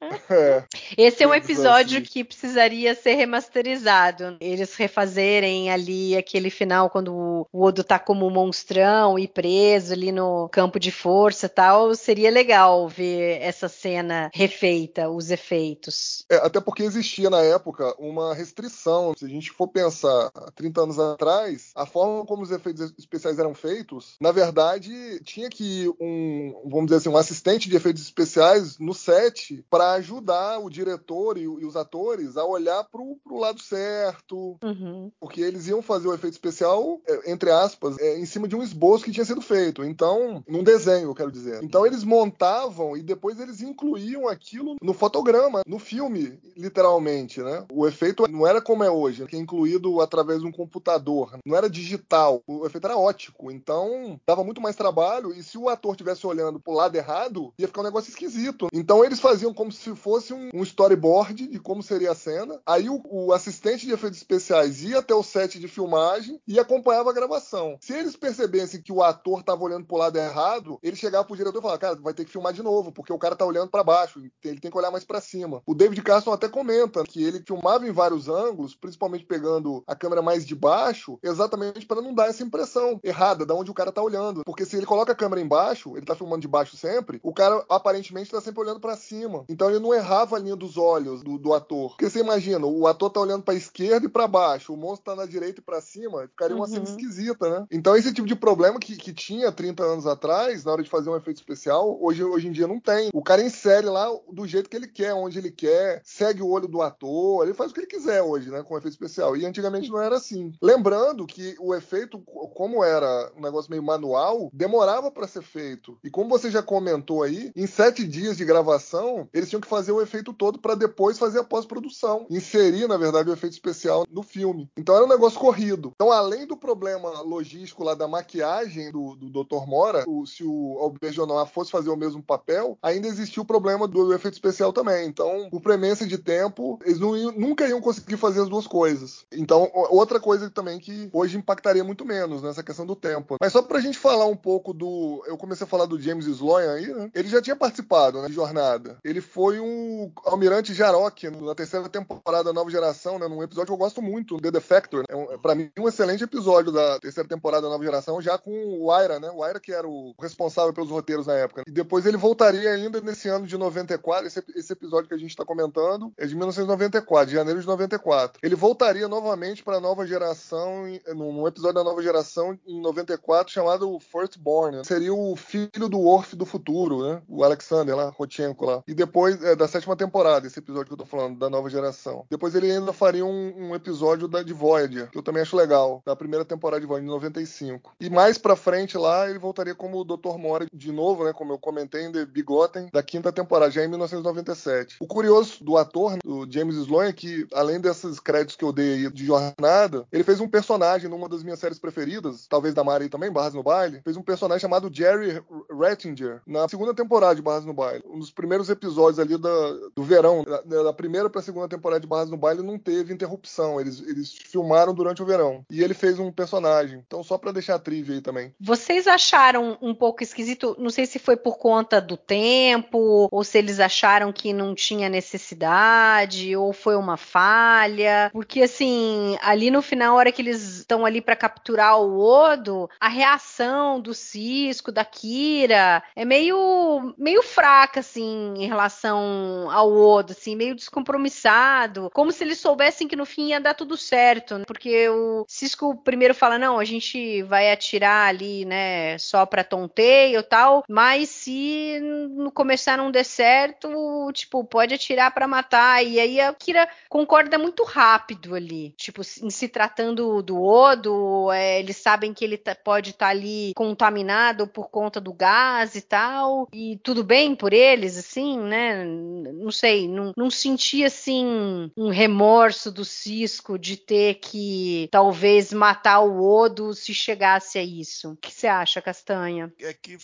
É. Esse é um episódio que precisaria ser remasterizado. Eles refazerem ali aquele final quando o Odo tá como monstrão e preso ali no campo de força e tal. Seria legal ver essa cena refeita, os efeitos. É, até porque existia na época uma restrição. Se a gente for pensar há 30 anos atrás, a forma como os efeitos especiais eram feitos, na verdade, tinha que um, vamos dizer assim, um assistente de efeitos especiais no set para ajudar o diretor e, e os atores a olhar pro, pro lado certo, Uhum. porque eles iam fazer o efeito especial, é, entre aspas, é, em cima de um esboço que tinha sido feito. Então, num desenho, eu quero dizer. Então eles montavam e depois eles incluíam aquilo no fotograma, no filme, literalmente, né? O efeito não era como é hoje, que é incluído através de um computador, não era digital, o efeito era ótico. Então, dava muito mais trabalho e se o ator estivesse olhando pro lado errado, ia ficar um negócio esquisito. Então eles faziam como se fosse um, um storyboard de como seria a cena. Aí o, o assistente de efeitos especiais ia até o set de filmagem e acompanhava a gravação. Se eles percebessem que o ator estava olhando pro lado errado, ele chegava pro diretor e falava: Cara, vai ter que filmar de novo, porque o cara tá olhando para baixo, ele tem que olhar mais para cima. O David Carson até comenta que ele filmava em vários ângulos, principalmente pegando a câmera mais de baixo, exatamente para não dar essa impressão errada de onde o cara tá olhando. Porque se ele coloca a câmera embaixo, ele tá filmando de baixo sempre, o cara aparentemente tá sempre olhando para cima. Então ele não errava a linha dos olhos do, do ator. Porque você imagina, o ator tá olhando para esquerda e para baixo, o monstro tá na direita e para cima, ficaria uma Uhum. cena esquisita, né? Então esse tipo de problema que, que tinha 30 anos atrás, na hora de fazer um efeito especial, hoje, hoje em dia não tem. O cara insere lá do jeito que ele quer, onde ele quer, segue o olho do ator, ele faz o que ele quiser hoje, né, com efeito especial. E antigamente não era assim. Lembrando que o efeito, como era um negócio meio manual, demorava para ser feito. E como você já comentou aí, em sete dias de gravação, eles tinham que fazer o efeito todo para depois fazer a pós-produção. Inserir, na verdade, o efeito especial no filme. Então era um negócio corrido. Então, além do problema logístico lá da maquiagem do, do Dr. Mora, o- se o Albert Noir fosse fazer o mesmo papel, ainda existia o problema do efeito especial também. Então, por premência de tempo, eles não nunca iam conseguir fazer as duas coisas. Então, outra coisa também que hoje impactaria muito menos nessa questão do tempo. Mas só pra gente falar um pouco do. Eu comecei a falar do James Sloan aí, né? Ele já tinha participado, né, de Jornada. Ele foi um almirante Jarok na terceira temporada da Nova Geração, né? Num episódio que eu gosto muito, The Defector. É, um, é pra mim um excelente episódio da terceira temporada da Nova Geração, já com o Aira, né? O Aira que era o responsável pelos roteiros na época. E depois ele voltaria ainda nesse ano de 94. Esse, esse episódio que a gente tá comentando é de 1994, de janeiro de 94. Ele voltaria novamente pra Nova Geração, num episódio da Nova Geração em 94, chamado Firstborn. né? Seria o filho do Worf do futuro, né? O Alexander lá, Rotchenko lá. E depois, da sétima temporada, esse episódio que eu tô falando, da Nova Geração. Depois ele ainda faria um, um episódio da, de Voyager, que eu também acho legal, da primeira temporada de Voyager, em 95. E mais pra frente lá, ele voltaria como o Dr. Mora de novo, né? Como eu comentei em The Bigotten, da quinta temporada, já em 1997. O curioso do ator, né, o James Sloan, é que, além desses créditos que eu dei aí de jornada, ele fez um personagem numa das minhas séries preferidas, talvez da Mari também, Barras no Baile, fez um personagem chamado Jerry Rattinger, na segunda temporada de Barras no Baile. Um dos primeiros episódios ali da, do verão, da, da primeira pra segunda temporada de Barras no Baile, não teve interrupção, eles, eles filmaram durante o verão. E ele fez um personagem. Então, só pra deixar a trivia aí também. Vocês acharam um pouco esquisito? Não sei se foi por conta do tempo, ou se eles acharam que não tinha necessidade, ou foi uma falha. Porque, assim, ali no final, a hora que eles estão ali para capturar o Odo, a reação do Cisco, da Kira, é meio, meio fraca, assim, em relação ao Odo, assim, meio descompromissado. Como se eles soubessem que no fim ia dar tudo certo. né? Porque o Cisco primeiro fala: não, a gente vai atirar ali, né, só pra tonteio e tal, mas se no começar não der certo, tipo, pode atirar pra matar. E aí a Kira concorda muito rápido ali. Tipo, em se tratando do Odo, é, eles sabem que ele tá- pode estar ali contaminado por conta do gás e tal. E tudo bem por eles, assim, Não sei, não, não senti assim um remorso do Cisco de ter que talvez matar o Odo se chegasse a isso. O que você acha, Castanha? é que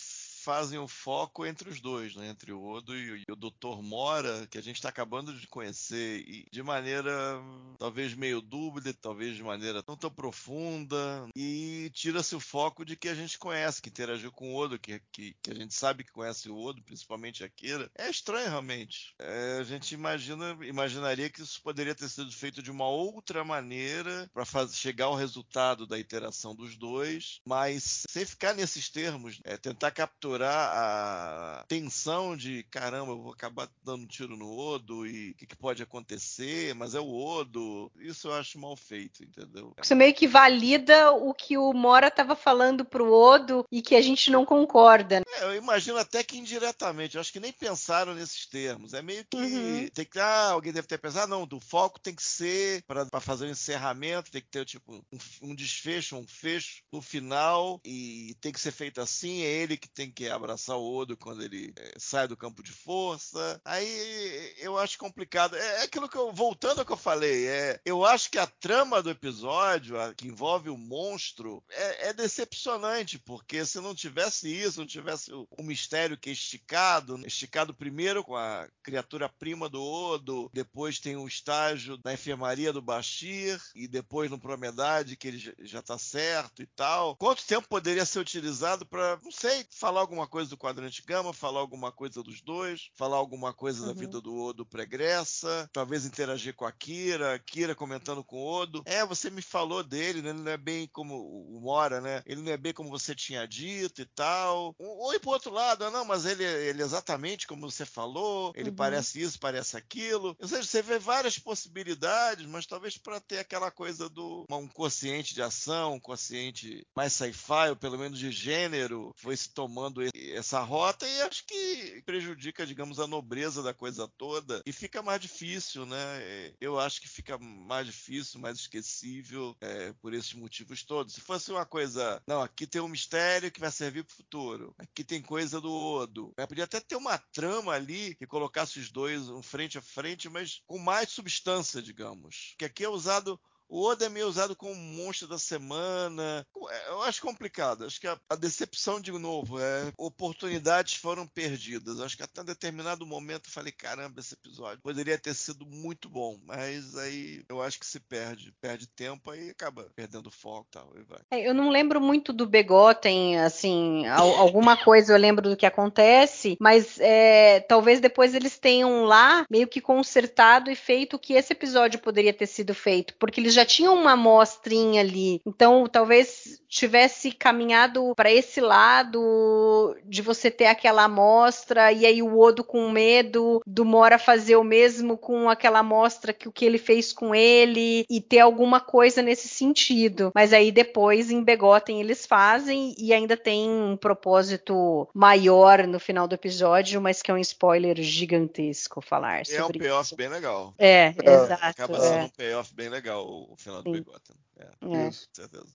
fazem o foco entre os dois, né? entre o Odo e, o- Dr. Mora, que a gente está acabando de conhecer e de maneira talvez meio dúbia, talvez de maneira não tão profunda, e tira-se o foco de que a gente conhece, que interagiu com o Odo, que, que, que a gente sabe que conhece o Odo, principalmente a Kira. É estranho realmente. É, a gente imagina, imaginaria que isso poderia ter sido feito de uma outra maneira para chegar ao resultado da interação dos dois, mas sem ficar nesses termos, é, tentar capturar segurar a tensão de caramba, eu vou acabar dando um tiro no Odo e o que, que, pode acontecer, mas é o Odo. Isso eu acho mal feito, entendeu? Isso meio que valida o que o Mora estava falando pro Odo e que a gente não concorda. É, eu imagino até que indiretamente, eu acho que nem pensaram nesses termos. É meio que uhum. tem que ah, alguém deve ter pensado, não, do foco tem que ser para fazer o um encerramento, tem que ter tipo um, um desfecho, um fecho no final e tem que ser feito assim, é ele que tem que abraçar o Odo quando ele é, sai do campo de força. Aí eu acho complicado. É, é, aquilo que eu. Voltando ao que eu falei, é, eu acho que a trama do episódio, a, que envolve o monstro, é, é, decepcionante, porque se não tivesse isso, não tivesse o, o, mistério que é esticado, esticado primeiro com a criatura prima do Odo, depois tem o estágio da enfermaria do Bashir, e depois no Promedade, que ele já está certo e tal. Quanto tempo poderia ser utilizado para, não sei, falar alguma coisa do quadrante gama, falar alguma coisa dos dois, falar alguma coisa uhum. da vida do Odo pregressa, talvez interagir com a Kira, Kira comentando com o Odo. É, você me falou dele, né? Ele não é bem como o Mora, né? Ele não é bem como você tinha dito e tal. Ou ir pro outro lado, ah, não, mas ele, ele é exatamente como você falou, ele uhum. parece isso, parece aquilo. Ou seja, você vê várias possibilidades, mas talvez para ter aquela coisa do um consciente de ação, um consciente mais sci-fi, ou pelo menos de gênero, foi se tomando essa rota e acho que prejudica, digamos, a nobreza da coisa toda e fica mais difícil, né? Eu acho que fica mais difícil, mais esquecível é, por esses motivos todos. Se fosse uma coisa, não, aqui tem um mistério que vai servir para o futuro, aqui tem coisa do Odo. Né? Podia até ter uma trama ali que colocasse os dois um frente a frente, mas com mais substância, digamos. Que aqui é usado o Oda é meio usado como monstro da semana. É, eu acho complicado. Acho que a, a, decepção, de novo, é oportunidades foram perdidas. Acho que até um determinado momento eu falei: caramba, esse episódio poderia ter sido muito bom. Mas aí eu acho que se perde. Perde tempo aí acaba perdendo foco tal. E vai. É, eu não lembro muito do Begotten, assim, alguma coisa eu lembro do que acontece, mas é, talvez depois eles tenham lá meio que consertado e feito o que esse episódio poderia ter sido feito, porque eles já tinham uma amostrinha ali. Então, talvez tivesse caminhado para esse lado de você ter aquela amostra e aí o Odo com medo do Mora fazer o mesmo com aquela amostra que o que ele fez com ele e ter alguma coisa nesse sentido. Mas aí depois em Begotten eles fazem e ainda tem um propósito maior no final do episódio, mas que é um spoiler gigantesco falar é sobre É um payoff bem legal. É, é. exato. Acaba sendo é. um payoff bem legal o final do Begotten. É, é.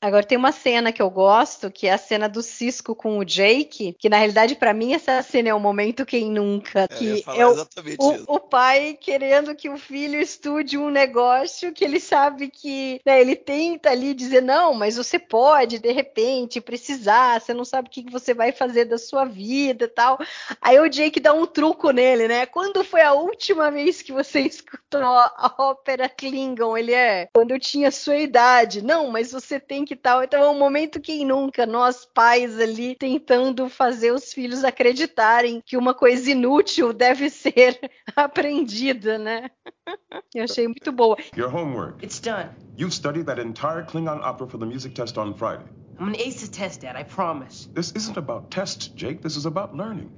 Agora tem uma cena que eu gosto, que é a cena do Cisco com o Jake, que na realidade para mim essa cena é o momento quem nunca, é, que é o, o, o, pai querendo que o filho estude um negócio que ele sabe que né, ele tenta ali dizer não, mas você pode de repente precisar, você não sabe o que você vai fazer da sua vida, tal. Aí o Jake dá um truco nele, né? Quando foi a última vez que você [LAUGHS] escutou a ópera Klingon? Ele é quando eu tinha sua idade verdade. Não, mas você tem que tal. Então é um momento que nunca nós pais ali tentando fazer os filhos acreditarem que uma coisa inútil deve [LAUGHS] ser aprendida, né? [LAUGHS] Eu achei muito boa. Your homework. It's done. You've studied that entire Klingon opera for the music test on Friday. I'm gonna ace the test, Dad. I promise. This isn't about tests, Jake. This is about learning.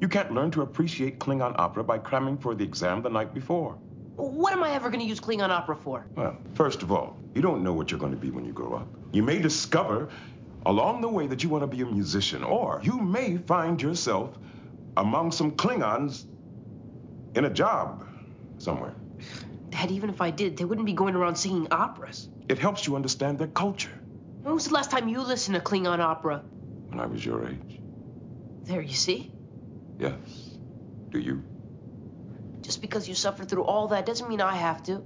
You can't learn to appreciate Klingon opera by cramming for the exam the night before. What am I ever going to use Klingon opera for? Well, first of all, you don't know what you're going to be when you grow up. You may discover along the way that you want to be a musician, or you may find yourself among some Klingons in a job somewhere. Dad, even if I did, they wouldn't be going around singing operas. It helps you understand their culture. When was the last time you listened to Klingon opera? When I was your age. There, you see? Yes. Do you? Just because you suffered through all that doesn't mean I have to.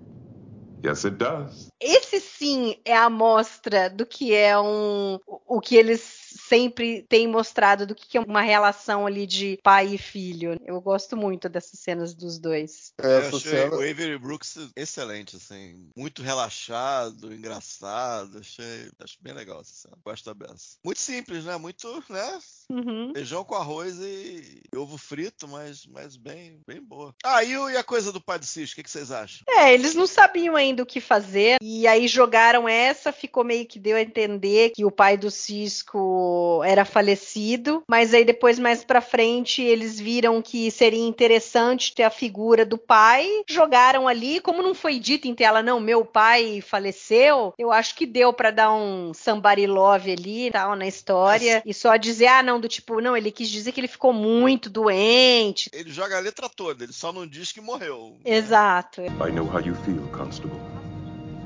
Yes, it does. Esse sim é a amostra do que é um o que eles sempre tem mostrado do que é uma relação ali de pai e filho. Eu gosto muito dessas cenas dos dois. É, eu achei cena... o Avery Brooks excelente, assim, muito relaxado, engraçado, achei, acho bem legal essa cena. Gosto da beça. Muito simples, né? Muito, né? Uhum. Feijão com arroz e, e, ovo frito, mas, mas bem, bem boa. Ah, e, e a coisa do pai do Cisco, o que, que vocês acham? É, eles não sabiam ainda o que fazer E aí jogaram essa, ficou meio que deu a entender que o pai do Cisco era falecido, mas aí depois mais para frente eles viram que seria interessante ter a figura do pai, jogaram ali, como não foi dito em tela não, meu pai faleceu, eu acho que deu para dar um somebody love ali, tal, na história, e só dizer ah, não, do tipo, não, ele quis dizer que ele ficou muito doente. Ele joga a letra toda, ele só não diz que morreu. Exato. I know how you feel, Constable.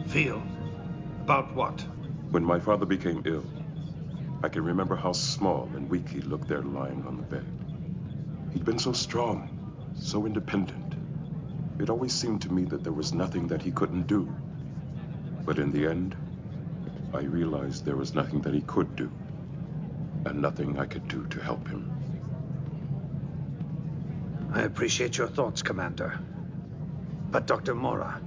Feel? About what? When my father became ill, I can remember how small and weak he looked there lying on the bed. He'd been so strong, so independent. It always seemed to me that there was nothing that he couldn't do. But in the end, I realized there was nothing that he could do, and nothing I could do to help him. I appreciate your thoughts, Commander. But Dr. Mora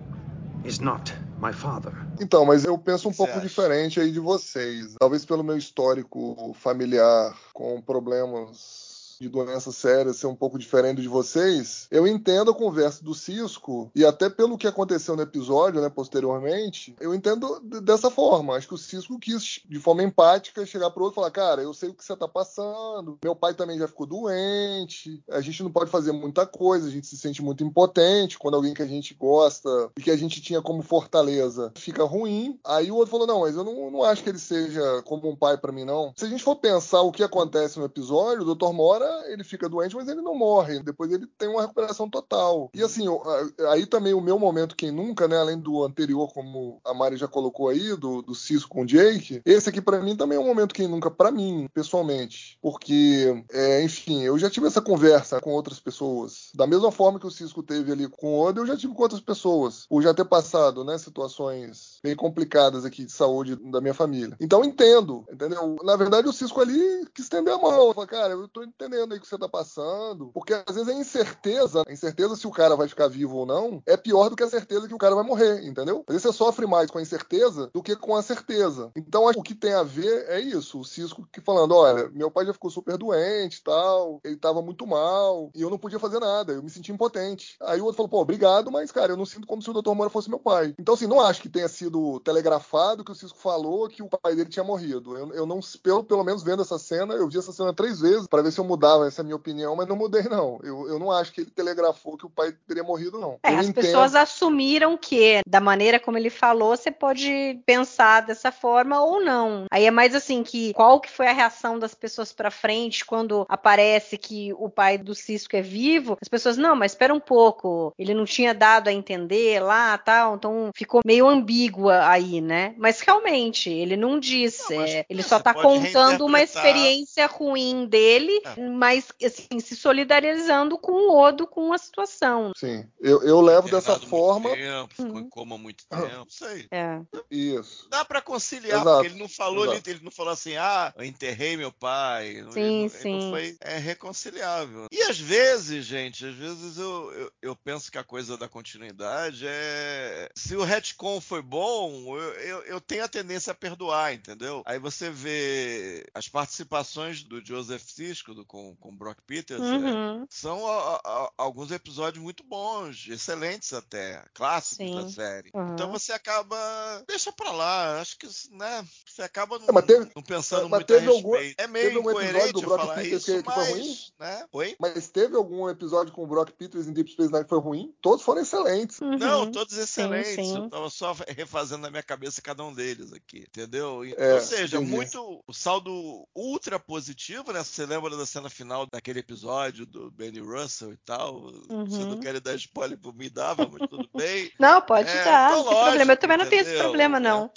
is not my father. Então, mas eu penso um pouco acha? diferente aí de vocês. Talvez pelo meu histórico familiar com problemas de doenças sérias ser um pouco diferente de vocês, eu entendo a conversa do Cisco e até pelo que aconteceu no episódio, né, posteriormente, eu entendo dessa forma. Acho que o Cisco quis, de forma empática, chegar pro outro e falar, cara, eu sei o que você tá passando, meu pai também já ficou doente, a gente não pode fazer muita coisa, a gente se sente muito impotente quando alguém que a gente gosta e que a gente tinha como fortaleza fica ruim. Aí o outro falou, não, mas eu não, não acho que ele seja como um pai pra mim, não. Se a gente for pensar o que acontece no episódio, o Dr. Mora, ele fica doente, mas ele não morre. Depois ele tem uma recuperação total. E assim, o- a- aí também o meu momento, quem nunca, né, além do anterior, como a Mari já colocou aí, do, do Cisco com o Jake, esse aqui pra mim também é um momento quem nunca pra mim, pessoalmente. Porque, é, enfim, eu já tive essa conversa com outras pessoas. Da mesma forma que o Cisco teve ali com o Oda, eu já tive com outras pessoas. Por já ter passado, né, situações bem complicadas aqui de saúde da minha família. Então entendo, entendeu? Na verdade, o Cisco ali quis estender a mão. Falou, cara, eu tô entendendo aí o que você tá passando. Porque às vezes a incerteza, a incerteza se o cara vai ficar vivo ou não, é pior do que a certeza que o cara vai morrer, entendeu? Às vezes você sofre mais com a incerteza do que com a certeza. Então o que tem a ver é isso. O Cisco que falando, olha, meu pai já ficou super doente e tal, ele tava muito mal, e eu não podia fazer nada, eu me senti impotente. Aí o outro falou, pô, obrigado, mas, cara, eu não sinto como se o Dr. Moura fosse meu pai. Então, assim, não acho que tenha sido telegrafado que o Cisco falou que o pai dele tinha morrido. Eu, eu não, pelo, pelo menos vendo essa cena, eu vi essa cena três vezes para ver se eu mudava essa minha opinião, mas não mudei, não. Eu, eu não acho que ele telegrafou que o pai teria morrido, não. É, eu as entendo- pessoas assumiram que, da maneira como ele falou, você pode pensar dessa forma ou não. Aí é mais assim que qual que foi a reação das pessoas pra frente quando aparece que o pai do Cisco é vivo? As pessoas, não, mas espera um pouco, ele não tinha dado a entender lá, tal, então ficou meio ambígua aí, né? Mas realmente, ele não diz, Não, mas, é, ele é, só tá contando uma experiência ruim dele, É. mas assim, se solidarizando com o Odo com a situação. Sim, eu, eu levo dessa muito forma. Tempo, ficou Uhum. em coma há muito tempo, sei. É. Isso. Dá pra conciliar, Exato, porque ele não falou exato. ele não falou assim, ah, eu enterrei meu pai. Sim, ele, não- ele sim. foi é reconciliável. E às vezes, gente, às vezes eu, eu, eu penso que a coisa da continuidade é. Se o retcon foi bom, eu, eu, eu tenho a tendência a perdoar, entendeu? Aí você vê as participações do Joseph Cisco do, com, com Brock Peters. é, Uhum. são a- a- alguns episódios muito bons, excelentes até, clássicos Sim. da série. Uhum. Então você acaba. Deixa pra lá. Acho que, né? Você acaba não, É, mas teve- não pensando mas muito teve a algum- respeito. é meio teve algum episódio incoerente Brock falar Peters isso, que- que foi mas. ruim? Né? Oi? Mas teve algum episódio com o Brock Peters em Deep Space Nine que foi ruim? Todos foram excelentes. Uhum. Não, todos excelentes. sim. Eu tava só [LAUGHS] refazendo na minha cabeça cada um deles aqui, entendeu? É, Ou seja, entendi. muito o saldo ultra positivo, né? Você lembra da cena final daquele episódio do Benny Russell e tal? Você não Uhum. quer dar spoiler por mim, dava, mas tudo bem. [LAUGHS] Não, pode É, dar, não antológico, problema. Eu também não tenho esse problema, É não.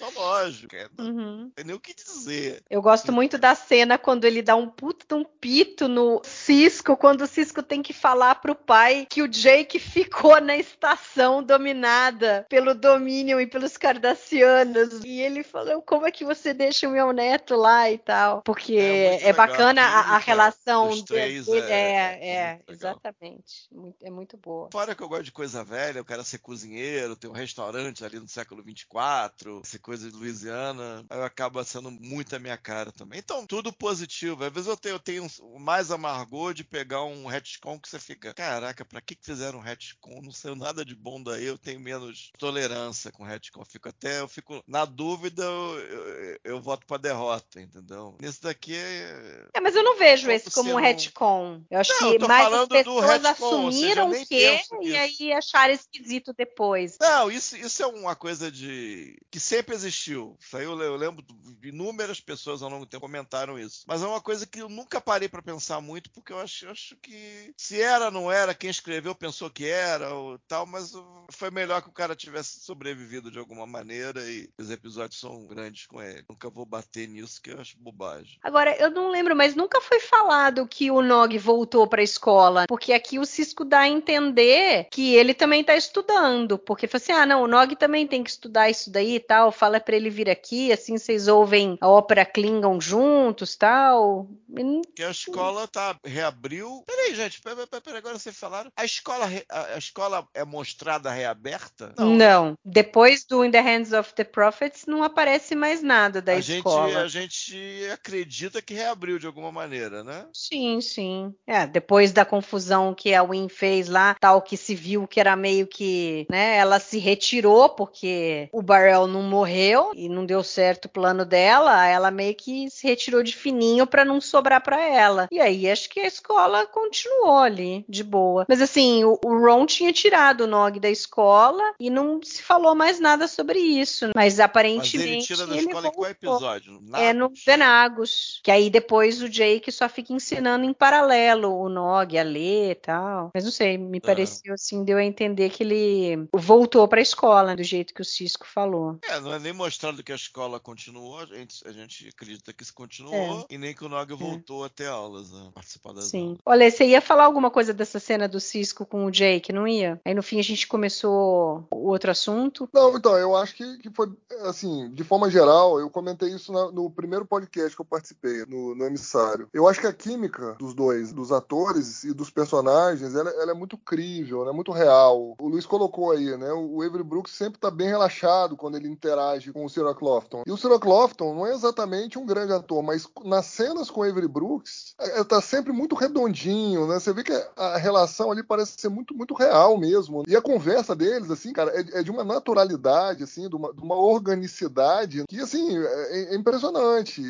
é, não Uhum. tem nem o que dizer. Eu gosto muito da cena quando ele dá um puto um pito no Cisco, quando o Cisco tem que falar pro pai que o Jake ficou na estação dominada pelo Dominion e pelos Cardassianos. E ele falou: como é que você deixa o meu neto lá e tal? Porque É é, bacana a a, relação visão dos três dele, é- é, é é, exatamente. É muito boa. Fora que eu gosto de coisa velha, o cara ser cozinheiro, ter um restaurante ali no século 24, essa coisa de Louisiana, aí acaba sendo muito a minha cara também. Então, tudo positivo. Às vezes eu tenho, eu tenho mais amargor de pegar um retcon que você fica, caraca, pra que fizeram um retcon? Não sei nada de bom daí, eu tenho menos tolerância com retcon. Eu fico até, eu fico na dúvida, eu, eu, eu voto pra derrota, entendeu? Nesse daqui é... É, mas eu não vejo Como esse como um retcon. Eu acho Não, que eu mais as pessoas seja, assumiram nem que e aí acharam esquisito depois. Não, isso, isso é uma coisa de. que sempre existiu. Isso aí eu, eu lembro de inúmeras pessoas ao longo do tempo comentaram isso. Mas é uma coisa que eu nunca parei pra pensar muito, porque eu acho, eu acho que se era, não era, quem escreveu pensou que era ou tal, mas foi melhor que o cara tivesse sobrevivido de alguma maneira e os episódios são grandes com ele. Nunca vou bater nisso, que eu acho bobagem. Agora, eu não lembro, mas nunca foi falado que o Nog voltou pra escola. Porque aqui o Cisco dá a entender que ele também tá estudando. Porque fala assim: ah, não, o Nog também tem que estudar isso daí e tal. Fala pra ele vir aqui, assim vocês ouvem a ópera Klingon juntos tal. E não- Que a escola tá reabriu. Peraí, gente, peraí, peraí, peraí, agora vocês falaram. A escola, a, a escola é mostrada reaberta? Não. Depois do In the Hands of the Prophets, não aparece mais nada da a gente, escola. a gente acredita que reabriu de alguma maneira, né? Sim, sim. É, depois da confusão que a Win fez lá, tal que se viu que era meio que, né, ela se retirou porque o Barrel não morreu e não deu certo o plano dela, ela meio que se retirou de fininho pra não sobrar pra ela. E aí acho que a escola continuou ali, de boa. Mas assim, o, o Ron tinha tirado o Nog da escola e não se falou mais nada sobre isso. Mas Mas aparentemente ele tira da ele escola em qual voltou. episódio? É no Venagos. Que aí depois o Jake só fica ensinando em paralelo o Nog a ler e tal. Mas não sei, me pareceu assim, deu a entender que ele voltou pra escola, do jeito que o Cisco falou. É, não é nem mostrado que a escola continuou, a gente, a gente acredita que isso continuou, e nem que o Nog voltou a ter aulas, a participar das É. Sim. aulas. Olha, você ia falar alguma coisa dessa cena do Cisco com o Jake, não ia? Aí no fim a gente começou o outro assunto. Não, então, eu acho que, que foi, assim, de forma geral, eu comentei isso na- no primeiro podcast que eu participei, no, no Emissário. Eu acho que a química dos dois, dos atores e dos personagens, ela, ela é muito crível, ela é muito real. O Luiz colocou aí, né? O Avery Brooks sempre tá bem relaxado quando ele interage com o Cyril Clofton. E o Cyril Clofton não é exatamente um grande ator, mas nas cenas com o Avery Brooks, é, é, tá sempre muito redondinho, né? Você vê que a relação ali parece ser muito, muito real mesmo. E a conversa deles, assim, cara, é, é de uma naturalidade, assim, de uma, de uma organicidade que, assim, é, é impressionante.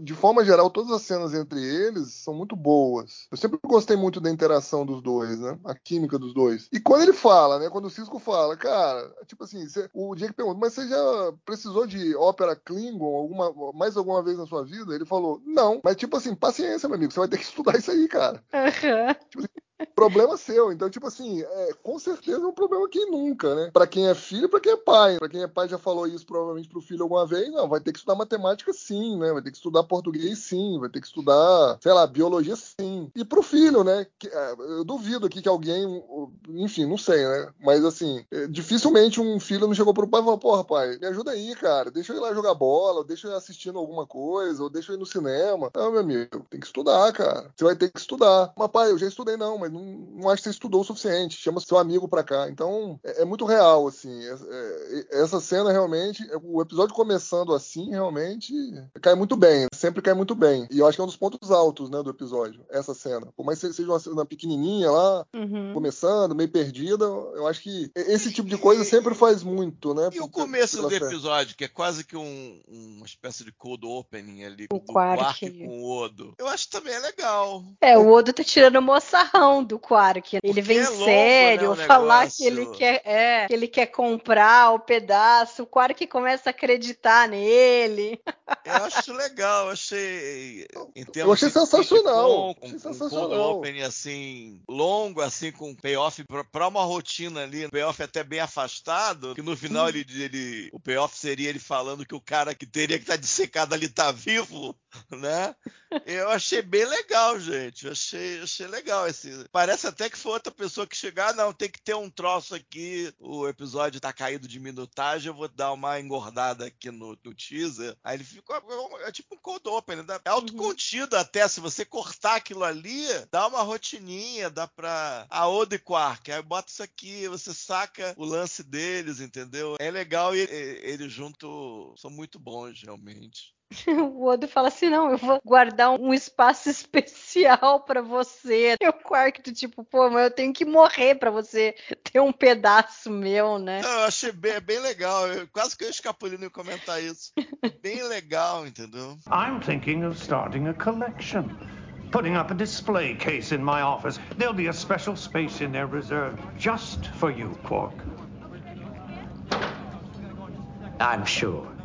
De forma geral, todas as cenas entre eles são muito boas. Eu sempre gostei muito da interação dos dois, né? A química dos dois. E quando ele fala, né? Quando o Cisco fala, cara, tipo assim, você- o Jake pergunta, mas você já precisou de ópera Klingon alguma, mais alguma vez na sua vida? Ele falou, não. Mas, tipo assim, paciência, meu amigo, você vai ter que [LAUGHS] estudar isso aí, cara. Problema seu. Então, tipo assim, é, com certeza é um problema quem nunca, né? Pra quem é filho, pra quem é pai. Pra quem é pai já falou isso provavelmente pro filho alguma vez. Não, vai ter que estudar matemática sim, né? Vai ter que estudar português sim, vai ter que estudar, sei lá, biologia sim. E pro filho, né? Que, é, eu duvido aqui que alguém, enfim, não sei, né? Mas assim, é, dificilmente um filho não chegou pro pai e falou, porra, pai, me ajuda aí, cara. Deixa eu ir lá jogar bola, ou deixa eu ir assistindo alguma coisa, ou deixa eu ir no cinema. Não, meu amigo, tem que estudar, cara. Você vai ter que estudar. Mas, pai, eu já estudei, não, mas não, não acho que você estudou o suficiente. Chama seu amigo pra cá. Então, é, é muito real, assim. É- é- essa cena realmente, é, o episódio começando assim, realmente, cai muito bem. Sempre cai muito bem. E eu acho que é um dos pontos altos, né, do episódio, essa cena. Por mais que seja uma cena pequenininha lá, Uhum. começando, meio perdida, eu acho que esse tipo de coisa sempre faz muito, né? E o pela- começo do série. episódio, que é quase que um- uma espécie de cold opening ali do Quark. Quark com o Odo. Eu acho que também é legal. É, o Odo tá tirando o moçarrão do Quark. Ele Porque vem é longo, sério, né, falar negócio. que ele quer, é, que ele quer comprar o pedaço. O Quark começa a acreditar nele. Eu acho legal, eu achei. Em Eu achei de sensacional. sitcom, Achei Um, um sensacional. opening assim, longo, assim, com payoff pra, pra uma rotina ali, um payoff até bem afastado, que no final ele, ele. O payoff seria ele falando que o cara que teria que estar dissecado ali tá vivo, né? Eu achei bem legal, gente. Eu achei, achei legal esse. Parece até que foi outra pessoa que chegar, ah, não, tem que ter um troço aqui. O episódio tá caído de minutagem, eu vou dar uma engordada aqui no, no teaser. Aí ele ficou, é, tipo um cold open, né? é autocontido uhum. até. Se você cortar aquilo ali, dá uma rotininha, dá pra. A Oda e Quark, aí bota isso aqui, você saca o lance deles, entendeu? É legal e eles juntos são muito bons, realmente. [LAUGHS] O Odo fala assim: não, eu vou guardar um espaço [LAUGHS] especial para você. E o Quark, do tipo, pô, mas eu tenho que morrer para você ter um pedaço meu, né? Não, eu achei bem, bem legal. Eu, quase que eu escapulino em comentar isso. bem legal, entendeu? I'm thinking of starting a collection. Putting up a display case in my office. There'll be a special space in there reserved just for you, Quark. I'm sure.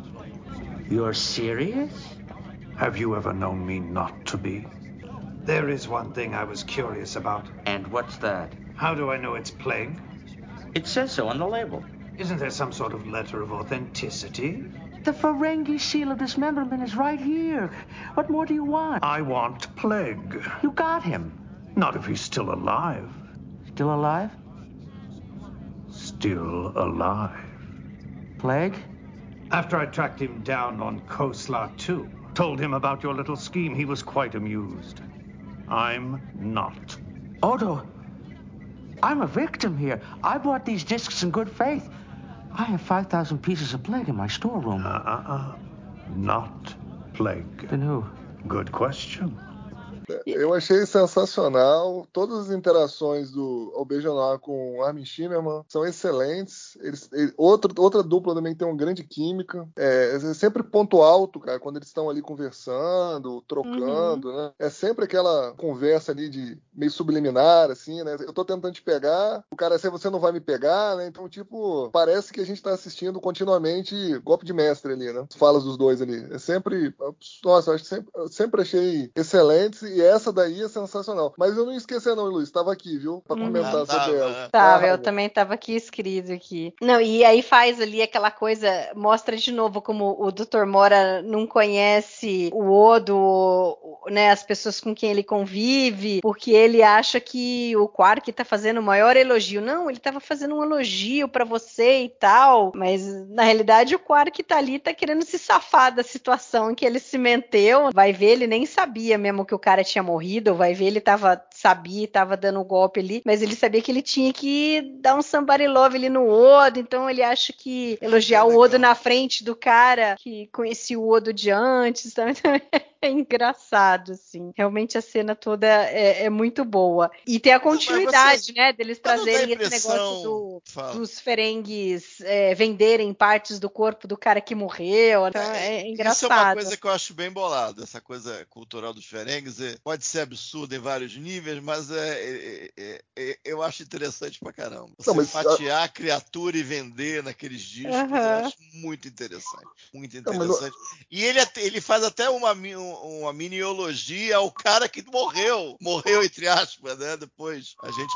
You're serious? Have you ever known me not to be? There is one thing I was curious about. And what's that? How do I know it's plague? It says so on the label. Isn't there some sort of letter of authenticity? The Ferengi seal of dismemberment is right here. What more do you want? I want Plague. You got him. Not if he's still alive. Still alive? Still alive. Plague? After I tracked him down on Kosla 2, told him about your little scheme, he was quite amused. I'm not. Odo, I'm a victim here. I bought these discs in good faith. I have 5,000 pieces of plague in my storeroom. Uh-uh. Not plague. Then who? Good question. Eu achei sensacional. Todas as interações do Albejanor com Armin Shimmerman são excelentes. Eles, ele, outra, outra dupla também tem uma grande química. É, é sempre ponto alto, cara, quando eles estão ali conversando, trocando, uhum. né? É sempre aquela conversa ali de meio subliminar, assim, né? Eu tô tentando te pegar, o cara assim, você não vai me pegar, né? Então, tipo, parece que a gente tá assistindo continuamente golpe de mestre ali, né? Falas dos dois ali. É sempre. Nossa, eu acho que sempre, eu sempre achei excelentes e essa daí é sensacional. Mas eu não esqueci, não, Luiz. Estava aqui, viu? Pra uhum. comentar ah, sobre ela. Tava, ah, eu também estava aqui escrito aqui. Não, e aí faz ali aquela coisa, mostra de novo como o Dr. Mora não conhece o Odo, né? As pessoas com quem ele convive, porque ele acha que o Quark tá fazendo o maior elogio. Não, ele tava fazendo um elogio para você e tal. Mas na realidade o Quark tá ali, tá querendo se safar da situação em que ele se meteu. Vai ver, ele nem sabia mesmo que o cara tinha morrido, vai ver, ele tava, sabia, tava dando um golpe ali, mas ele sabia que ele tinha que dar um somebody love ali no Odo, então ele acha que elogiar é o Odo na frente do cara que conhecia o Odo de antes, então [LAUGHS] é engraçado, assim. Realmente a cena toda é, é muito boa. E tem a continuidade, né, deles trazerem esse negócio do, dos ferengues é, venderem partes do corpo do cara que morreu, então é, é engraçado. Isso é uma coisa que eu acho bem bolado, essa coisa cultural dos ferengues, é, pode ser absurdo em vários níveis, mas é, é, é, é eu acho interessante pra caramba. Você Não, mas, fatiar a criatura e vender naqueles discos, uhum. eu acho muito interessante. Muito interessante. Não, e ele, ele faz até uma, uma miniologia ao cara que morreu. Morreu, entre aspas, né? Depois a gente,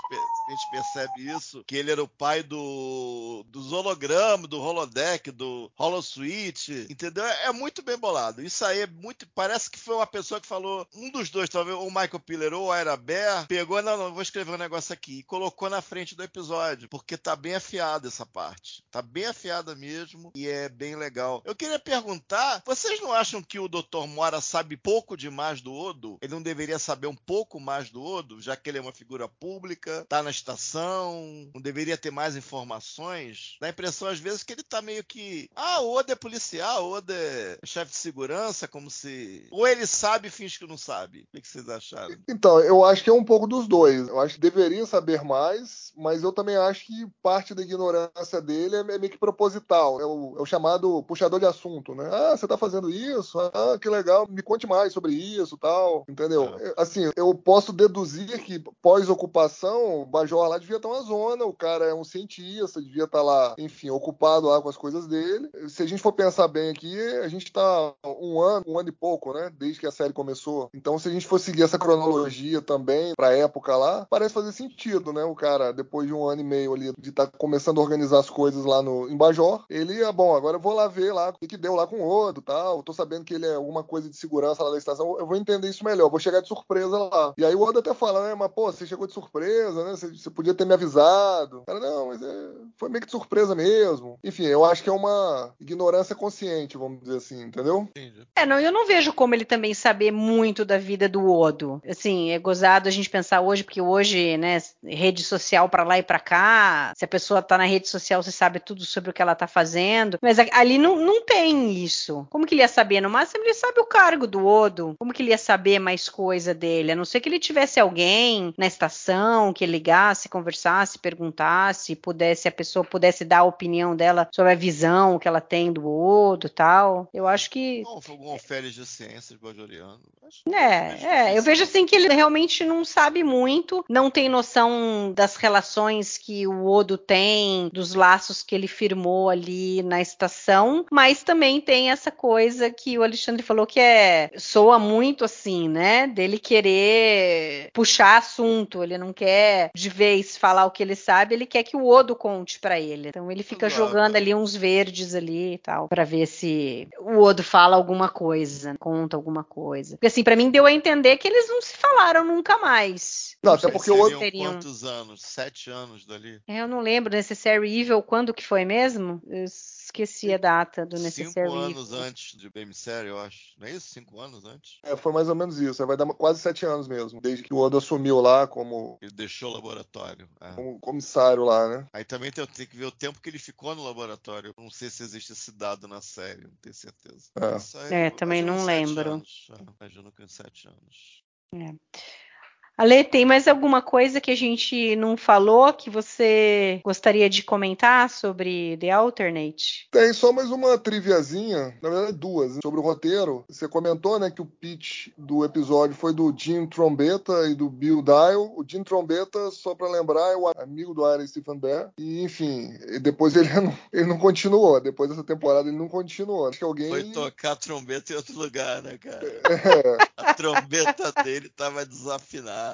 a gente percebe isso, que ele era o pai do, dos hologramas, do holodeck, do holosuite, entendeu? É muito bem bolado. Isso aí é muito... Parece que foi uma pessoa que falou... Um dos dois, talvez o Michael Piller ou a Ira Bear, pegou, não, não, vou escrever um negócio aqui, e colocou na frente do episódio, porque tá bem afiada essa parte. Tá bem afiada mesmo, e é bem legal. Eu queria perguntar, vocês não acham que o Dr. Mora sabe pouco demais do Odo? Ele não deveria saber um pouco mais do Odo, já que ele é uma figura pública, tá na estação, não deveria ter mais informações? Dá a impressão, às vezes, que ele tá meio que. Ah, o Odo é policial, o Odo é chefe de segurança, como se. Ou ele sabe e finge que não sabe. O que vocês acharam? Então, eu acho que é um pouco dos dois. Eu acho que deveria saber mais, mas eu também acho que parte da ignorância dele é meio que proposital. É o, é o chamado puxador de assunto, né? Ah, você tá fazendo isso? Ah, que legal. Me conte mais sobre isso tal. Entendeu? É. Assim, eu posso deduzir que pós-ocupação, o Bajor lá devia estar uma zona, o cara é um cientista, devia estar lá, enfim, ocupado lá com as coisas dele. Se a gente for pensar bem aqui, a gente tá um ano, um ano e pouco, né? Desde que a série começou. Então, se a gente for seguir essa cronologia também, pra época lá, parece fazer sentido, né? O cara, depois de um ano e meio ali de estar tá começando a organizar as coisas lá no em ele, ah, bom, agora eu vou lá ver lá o que, que deu lá com o outro tal. Tô sabendo que ele é alguma coisa de segurança segurança lá da estação, eu vou entender isso melhor, vou chegar de surpresa lá. E aí o Oda até fala, né, mas pô, você chegou de surpresa, né? Você, você podia ter me avisado. Cara, não, mas é, foi meio que de surpresa mesmo. Enfim, eu acho que é uma ignorância consciente, vamos dizer assim, entendeu? É, não, eu não vejo como ele também saber muito da vida do Odo. Assim, é gozado a gente pensar hoje, porque hoje, né, rede social para lá e para cá, se a pessoa tá na rede social, você sabe tudo sobre o que ela tá fazendo. Mas ali não, não tem isso. Como que ele ia saber? No máximo ele sabe o cargo do Odo. Como que ele ia saber mais coisa dele? A não ser que ele tivesse alguém na estação que ligasse, conversasse, perguntasse, pudesse a pessoa pudesse dar a opinião dela sobre a visão que ela tem do Odo, tal. Eu acho que Não, foi algum férias de ciências bajoriano. é, é, eu vejo assim que ele realmente não sabe muito, não tem noção das relações que o Odo tem, dos laços que ele firmou ali na estação, mas também tem essa coisa que o Alexandre falou que é soa muito assim, né? Dele querer puxar assunto, ele não quer de vez falar o que ele sabe, ele quer que o Odo conte pra ele. Então ele fica Exato. jogando ali uns verdes ali e tal, pra ver se o Odo fala alguma coisa, conta alguma coisa. Porque assim, pra mim deu a entender que eles não se falaram nunca mais. Não, até porque o Odo. teriam- quantos anos? Sete anos dali? É, Eu não lembro Necessary Evil quando que foi mesmo? Eu esqueci a data do Necessary Cinco anos antes de Bemissérie, eu acho. Não é isso? Cinco anos antes? É, foi mais ou menos isso. Vai dar quase sete anos mesmo, desde que o Oda assumiu lá como, Ele deixou o laboratório. é. como comissário lá, né? Aí também tem, tem que ver o tempo que ele ficou no laboratório. Não sei se existe esse dado na série, não tenho certeza. É. Isso aí, É, também não lembro. anos, é, imagino que uns sete anos. Ale, tem mais alguma coisa que a gente não falou que você gostaria de comentar sobre The Alternate? Tem só mais uma triviazinha, na verdade duas, né, sobre o roteiro. Você comentou, né, que o pitch do episódio foi do Jim Trombetta e do Bill Dial. O Jim Trombetta, só pra lembrar, é o amigo do Aaron Stephen Bear. E, enfim, depois ele [LAUGHS] não, ele não continuou. Depois dessa temporada ele não continuou. Acho que alguém... Foi tocar a trombeta em outro lugar, né, cara? É, A trombeta dele tava desafinada.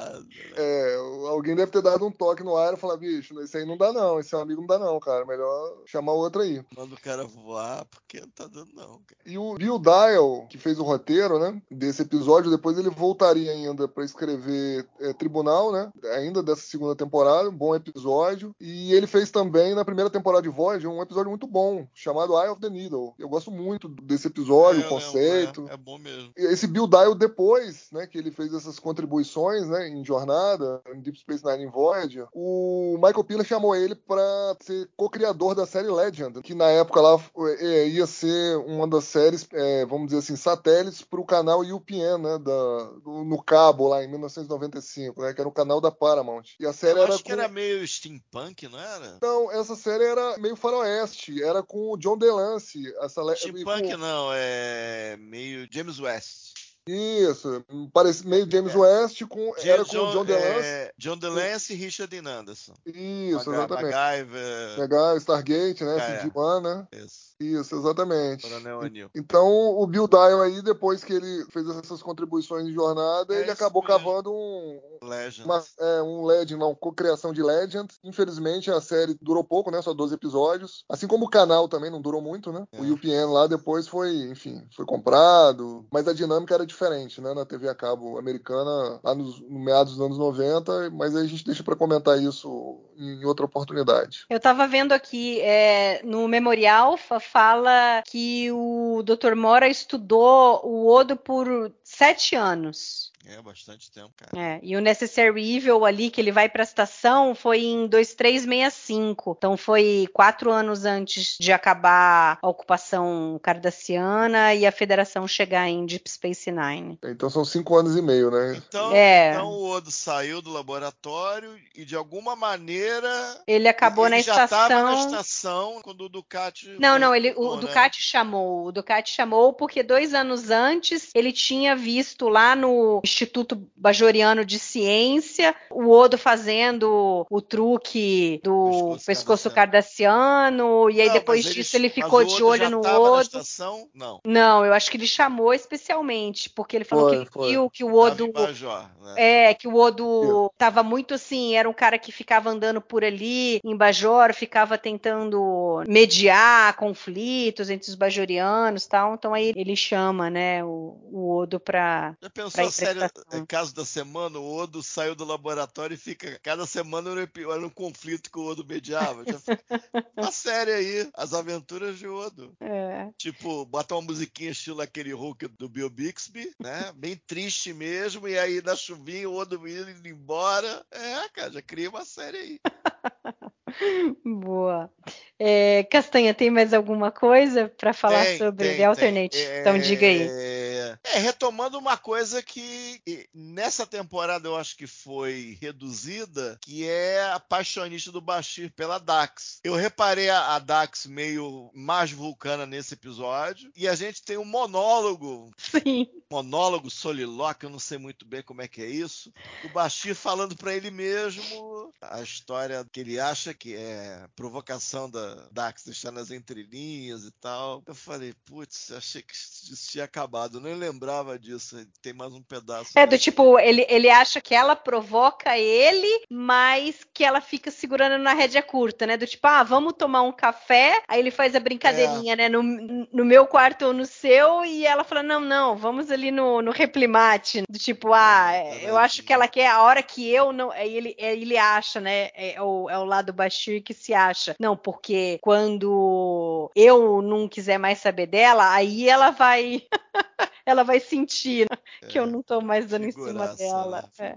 É, alguém deve ter dado um toque no ar e falar, bicho, esse aí não dá não, esse amigo não dá não, cara. Melhor chamar outro aí. Manda o cara voar, porque não tá dando não, cara. E o Bill Dial, que fez o roteiro, né, desse episódio, depois ele voltaria ainda para escrever é, Tribunal, né, ainda dessa segunda temporada, um bom episódio. E ele fez também na primeira temporada de Void um episódio muito bom, chamado Eye of the Needle. Eu gosto muito desse episódio, É, o lembro, conceito. é, é bom mesmo. Esse Bill Dial depois, né, que ele fez essas contribuições, né, em Jornada, em Deep Space Nine em Void, o Michael Piller chamou ele para ser co-criador da série Legend, que na época lá é, ia ser uma das séries, é, vamos dizer assim, satélites para o canal UPN, né, da, do- no cabo lá em 1995, né, que era o canal da Paramount. E a série Eu era acho que com- era meio steampunk, não era? Não, essa série era meio faroeste, era com o John DeLance. Essa Steampunk com- não, é meio James West. Isso, parece meio James West com era com o John DeLance. é, John DeLance e Richard Anderson. Isso, Maga- exatamente. MacGyver. Pegar Stargate, né? É. CD1, né? Isso. Isso, exatamente. Coronel Anil. Então, o Bill Dial aí, depois que ele fez essas contribuições de jornada, É ele acabou mesmo. cavando um, Legend. uma, é, um Legend, não, cocriação de Legend. Infelizmente, a série durou pouco, né? Só 12 episódios. Assim como o canal também não durou muito, né? É. O UPN lá depois foi, enfim, foi comprado. Mas a dinâmica era diferente, né? Na TV a cabo americana, lá nos no meados dos anos 90. Mas aí a gente deixa pra comentar isso em outra oportunidade. Eu tava vendo aqui é, no memorial fala que o Dr. Mora estudou o Odo por sete anos. É bastante tempo, cara. É, e o Necessary Evil ali, que ele vai pra estação, foi em 2365. Então foi quatro anos antes de acabar a ocupação cardassiana e a federação chegar em Deep Space Nine. Então são cinco anos e meio, né? Então, É. então o Odo saiu do laboratório e de alguma maneira Ele acabou ele na já estação. estava na estação quando o Ducati Não, não, ele, o voltou, né? Ducati chamou. O Ducati chamou porque dois anos antes ele tinha visto lá no Instituto Bajoriano de Ciência, o Odo fazendo o truque do pescoço, pescoço cardassiano, e aí Não, depois disso ele- ele ficou de olho no Odo. estação? Não. Não, eu acho que ele chamou especialmente, porque ele falou Foi, que ele foi. viu que o Odo Bajor, né? é, que o Odo tava muito assim, era um cara que ficava andando por ali, em Bajor, ficava tentando mediar conflitos entre os bajorianos e tal. Então aí ele chama, né, o, o Odo pra. Já pensou pra é, Caso da Semana? O Odo saiu do laboratório e fica. Cada semana era um um conflito que o Odo mediava. Já fica- [LAUGHS] Uma série aí, As Aventuras de Odo. É. Tipo, bota uma musiquinha estilo aquele Hulk do Bill Bixby, né? Bem triste mesmo. E aí na chuvinha o Odo indo embora. É, cara, já cria uma série aí. [LAUGHS] Boa. É, Castanha, tem mais alguma coisa pra falar Tem, sobre tem, The Alternate? tem. Então diga aí. É, é, retomando uma coisa que nessa temporada eu acho que foi reduzida, que é a paixonista do Bashir pela Dax. Eu reparei a, Dax meio mais vulcana nesse episódio, e a gente tem um monólogo, Sim. monólogo solilóquio, eu não sei muito bem como é que é isso, o Bashir falando pra ele mesmo a história que ele acha que é provocação da Dax deixar nas entrelinhas e tal. Eu falei, putz, achei que isso tinha acabado, nem lembrava disso. Tem mais um pedaço. É do tipo, ele, ele acha que ela provoca ele, mas que ela fica segurando na rédea curta, né? Do tipo, ah, vamos tomar um café. Aí ele faz a brincadeirinha, É. né? No, no meu quarto ou no seu. E ela fala, não, não, vamos ali no, no replimate. Do tipo, ah, É, eu acho que ela quer a hora que eu não. Aí ele, aí ele acha, né? É o, é o lado Bashir que se acha. Não, porque quando eu não quiser mais saber dela, aí ela vai. [LAUGHS] ela vai sentir [LAUGHS] que eu não tô mais dando em cima Figuraça, dela. né? É,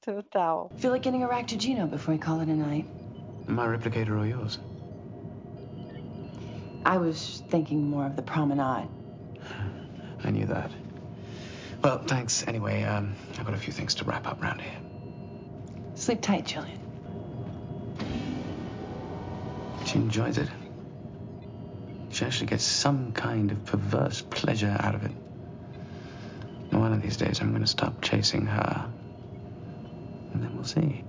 total. Feel like getting a Ractogino before we call it a night. My replicator or yours? I was thinking more of the promenade. [SIGHS] I knew that. Well, thanks anyway. Um, I've got a few things to wrap up round here. Sleep tight, Julian. She enjoys it. She actually gets some kind of perverse pleasure out of it. One of these days, I'm going to stop chasing her. And then we'll see.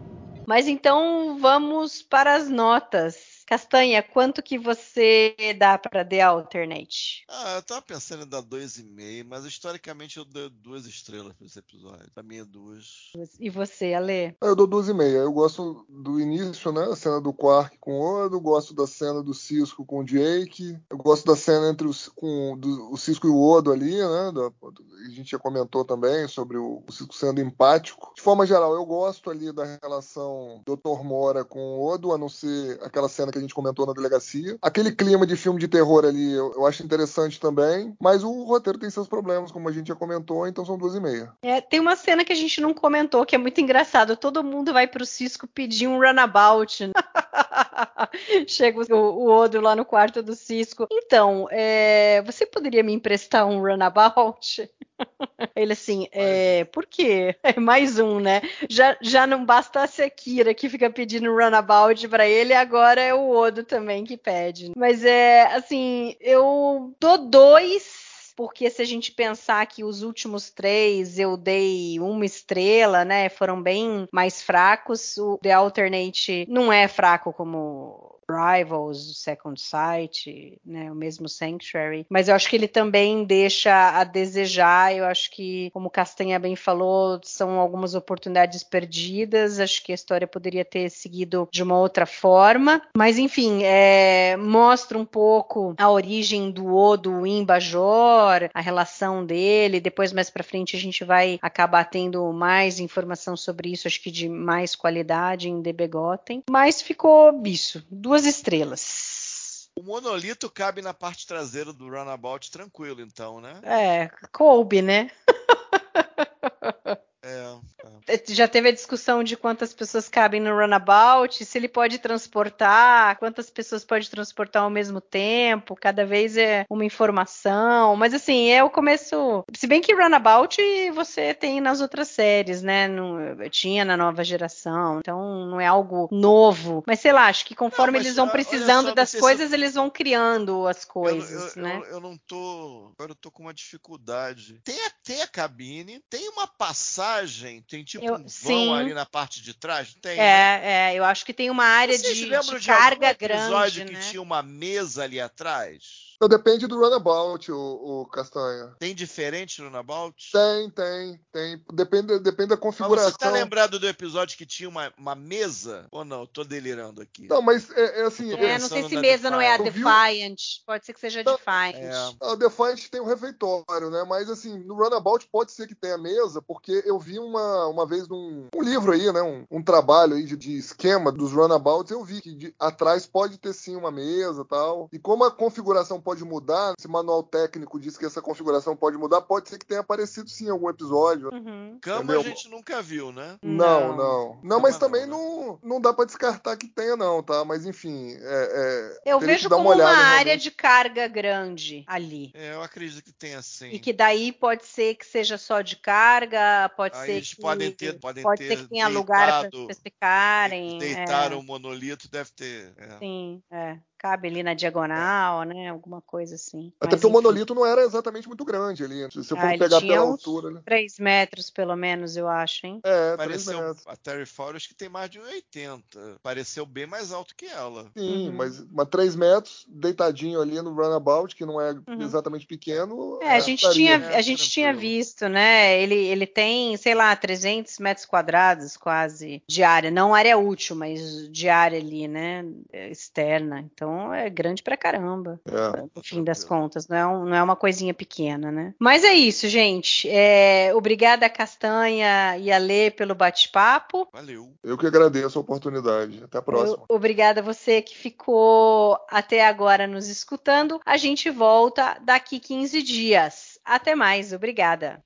Mas então vamos para as notas. Castanha, quanto que você dá para The Alternate? Ah, eu tava pensando em dar dois e meio, mas historicamente eu dou duas estrelas pra esse episódio. Pra mim é duas. E você, Ale? Eu dou duas e meia. Eu gosto do início, né? A cena do Quark com o Odo, gosto da cena do Cisco com o Jake, eu gosto da cena entre os, com, do, o Cisco e o Odo ali, né? Da, a gente já comentou também sobre o, o Cisco sendo empático. De forma geral, eu gosto ali da relação Dr. Mora com o Odo, a não ser aquela cena que a gente comentou na delegacia. Aquele clima de filme de terror ali eu, eu acho interessante também, mas o roteiro tem seus problemas, como a gente já comentou, então são duas e meia. É, tem uma cena que a gente não comentou que é muito engraçado. Todo mundo vai pro Cisco pedir um runabout. [LAUGHS] Chega o, o Odo lá no quarto do Cisco. Então, é, você poderia me emprestar um runabout? [LAUGHS] Ele assim, [LAUGHS] é, por quê? [LAUGHS] É mais um, né? Já, já não bastasse a Kira que fica pedindo runabout pra ele, agora é o Odo também que pede. Mas é, assim, eu dou dois porque se a gente pensar que os últimos três eu dei uma estrela, né? Foram bem mais fracos. O The Alternate não é fraco como Rivals, Second Sight, né, o mesmo Sanctuary, mas eu acho que ele também deixa a desejar. Eu acho que, como o Castanha bem falou, são algumas oportunidades perdidas. Acho que a história poderia ter seguido de uma outra forma, mas enfim, é, mostra um pouco a origem do Odo em Bajor, a relação dele. Depois, mais para frente, a gente vai acabar tendo mais informação sobre isso, acho que de mais qualidade em The Begotten. Mas ficou isso, duas estrelas. O monolito cabe na parte traseira do runabout tranquilo, então, né? É, coube, né? [LAUGHS] É, Já teve a discussão de quantas pessoas cabem no runabout, se ele pode transportar, quantas pessoas pode transportar ao mesmo tempo, cada vez é uma informação. Mas assim, é o começo. Se bem que runabout você tem nas outras séries, né? Não, tinha na nova geração, então não é algo novo. Mas sei lá, acho que conforme Não, eles vão olha precisando só, das sei se coisas, eles vão criando as Eu, coisas, eu- né? eu- eu não tô. Agora eu tô com uma dificuldade. Tem a tem a cabine, tem uma passagem, tem tipo Eu- um vão sim. ali na parte de trás, tem, né? É, é, eu acho que tem uma área Vocês de, lembram de de algum carga episódio grande, que né? tinha uma mesa ali atrás? Então depende do runabout, o, o Castanha. Tem diferente no Nabout? Tem, tem, tem. Depende, depende da Mas configuração. você tá lembrado do episódio que tinha uma, uma mesa? Ou não? Eu tô delirando aqui. Não, mas é, é assim. Tô É, não sei se mesa não é a Defiant. O- Defiant. Pode ser que seja a Não, Defiant. É. A Defiant tem um refeitório, né? Mas assim, no Runabout pode ser que tenha mesa, porque eu vi uma, uma vez num um livro aí, né? Um, um trabalho aí de, de esquema dos Runabouts, eu vi que de- atrás pode ter sim uma mesa tal. E como a configuração pode mudar, esse manual técnico diz que essa configuração pode mudar, pode ser que tenha aparecido sim em algum episódio. Uhum. Cama Entendeu? a gente nunca viu, né? Não, Não. não. Não, mas também não, não, não dá pra descartar que tenha, não, tá? Mas enfim, é, é, Eu vejo como uma uma, olhada área realmente. de carga grande ali. É, eu acredito que tenha sim. E que daí pode ser que seja só de carga, pode Aí ser eles que podem ter, podem pode ter ser que tenha lugar para deitado- vocês ficarem. Deitaram é, o monolito, deve ter. é. sim, é. Cabe ali na diagonal, né? Alguma coisa assim. Até Mas, porque o enfim. monolito não era exatamente muito grande ali. Se for Ah, ele pegar pela altura, né? 3 metros, pelo menos, eu acho, hein? É, Pareceu, a Terry Fowler que tem mais de 1,80. Pareceu bem mais alto que ela. Sim, Uhum. mas, mas 3 metros, deitadinho ali no runabout, que não é Uhum. exatamente pequeno. É, a gente, estaria. tinha, a gente tranquilo. tinha visto, né? Ele, ele tem, sei lá, 300 metros quadrados quase de área. Não área útil, mas de área ali, né? Externa. Então é grande pra caramba. É. No fim das contas, não é, um- não é uma coisinha pequena, né? Mas é isso, gente. É, obrigada, Castanha e a Lê, pelo bate-papo. Valeu. Eu que agradeço a oportunidade. Até a próxima. Eu- Obrigada a você que ficou até agora nos escutando. A gente volta daqui 15 dias. Até mais, obrigada.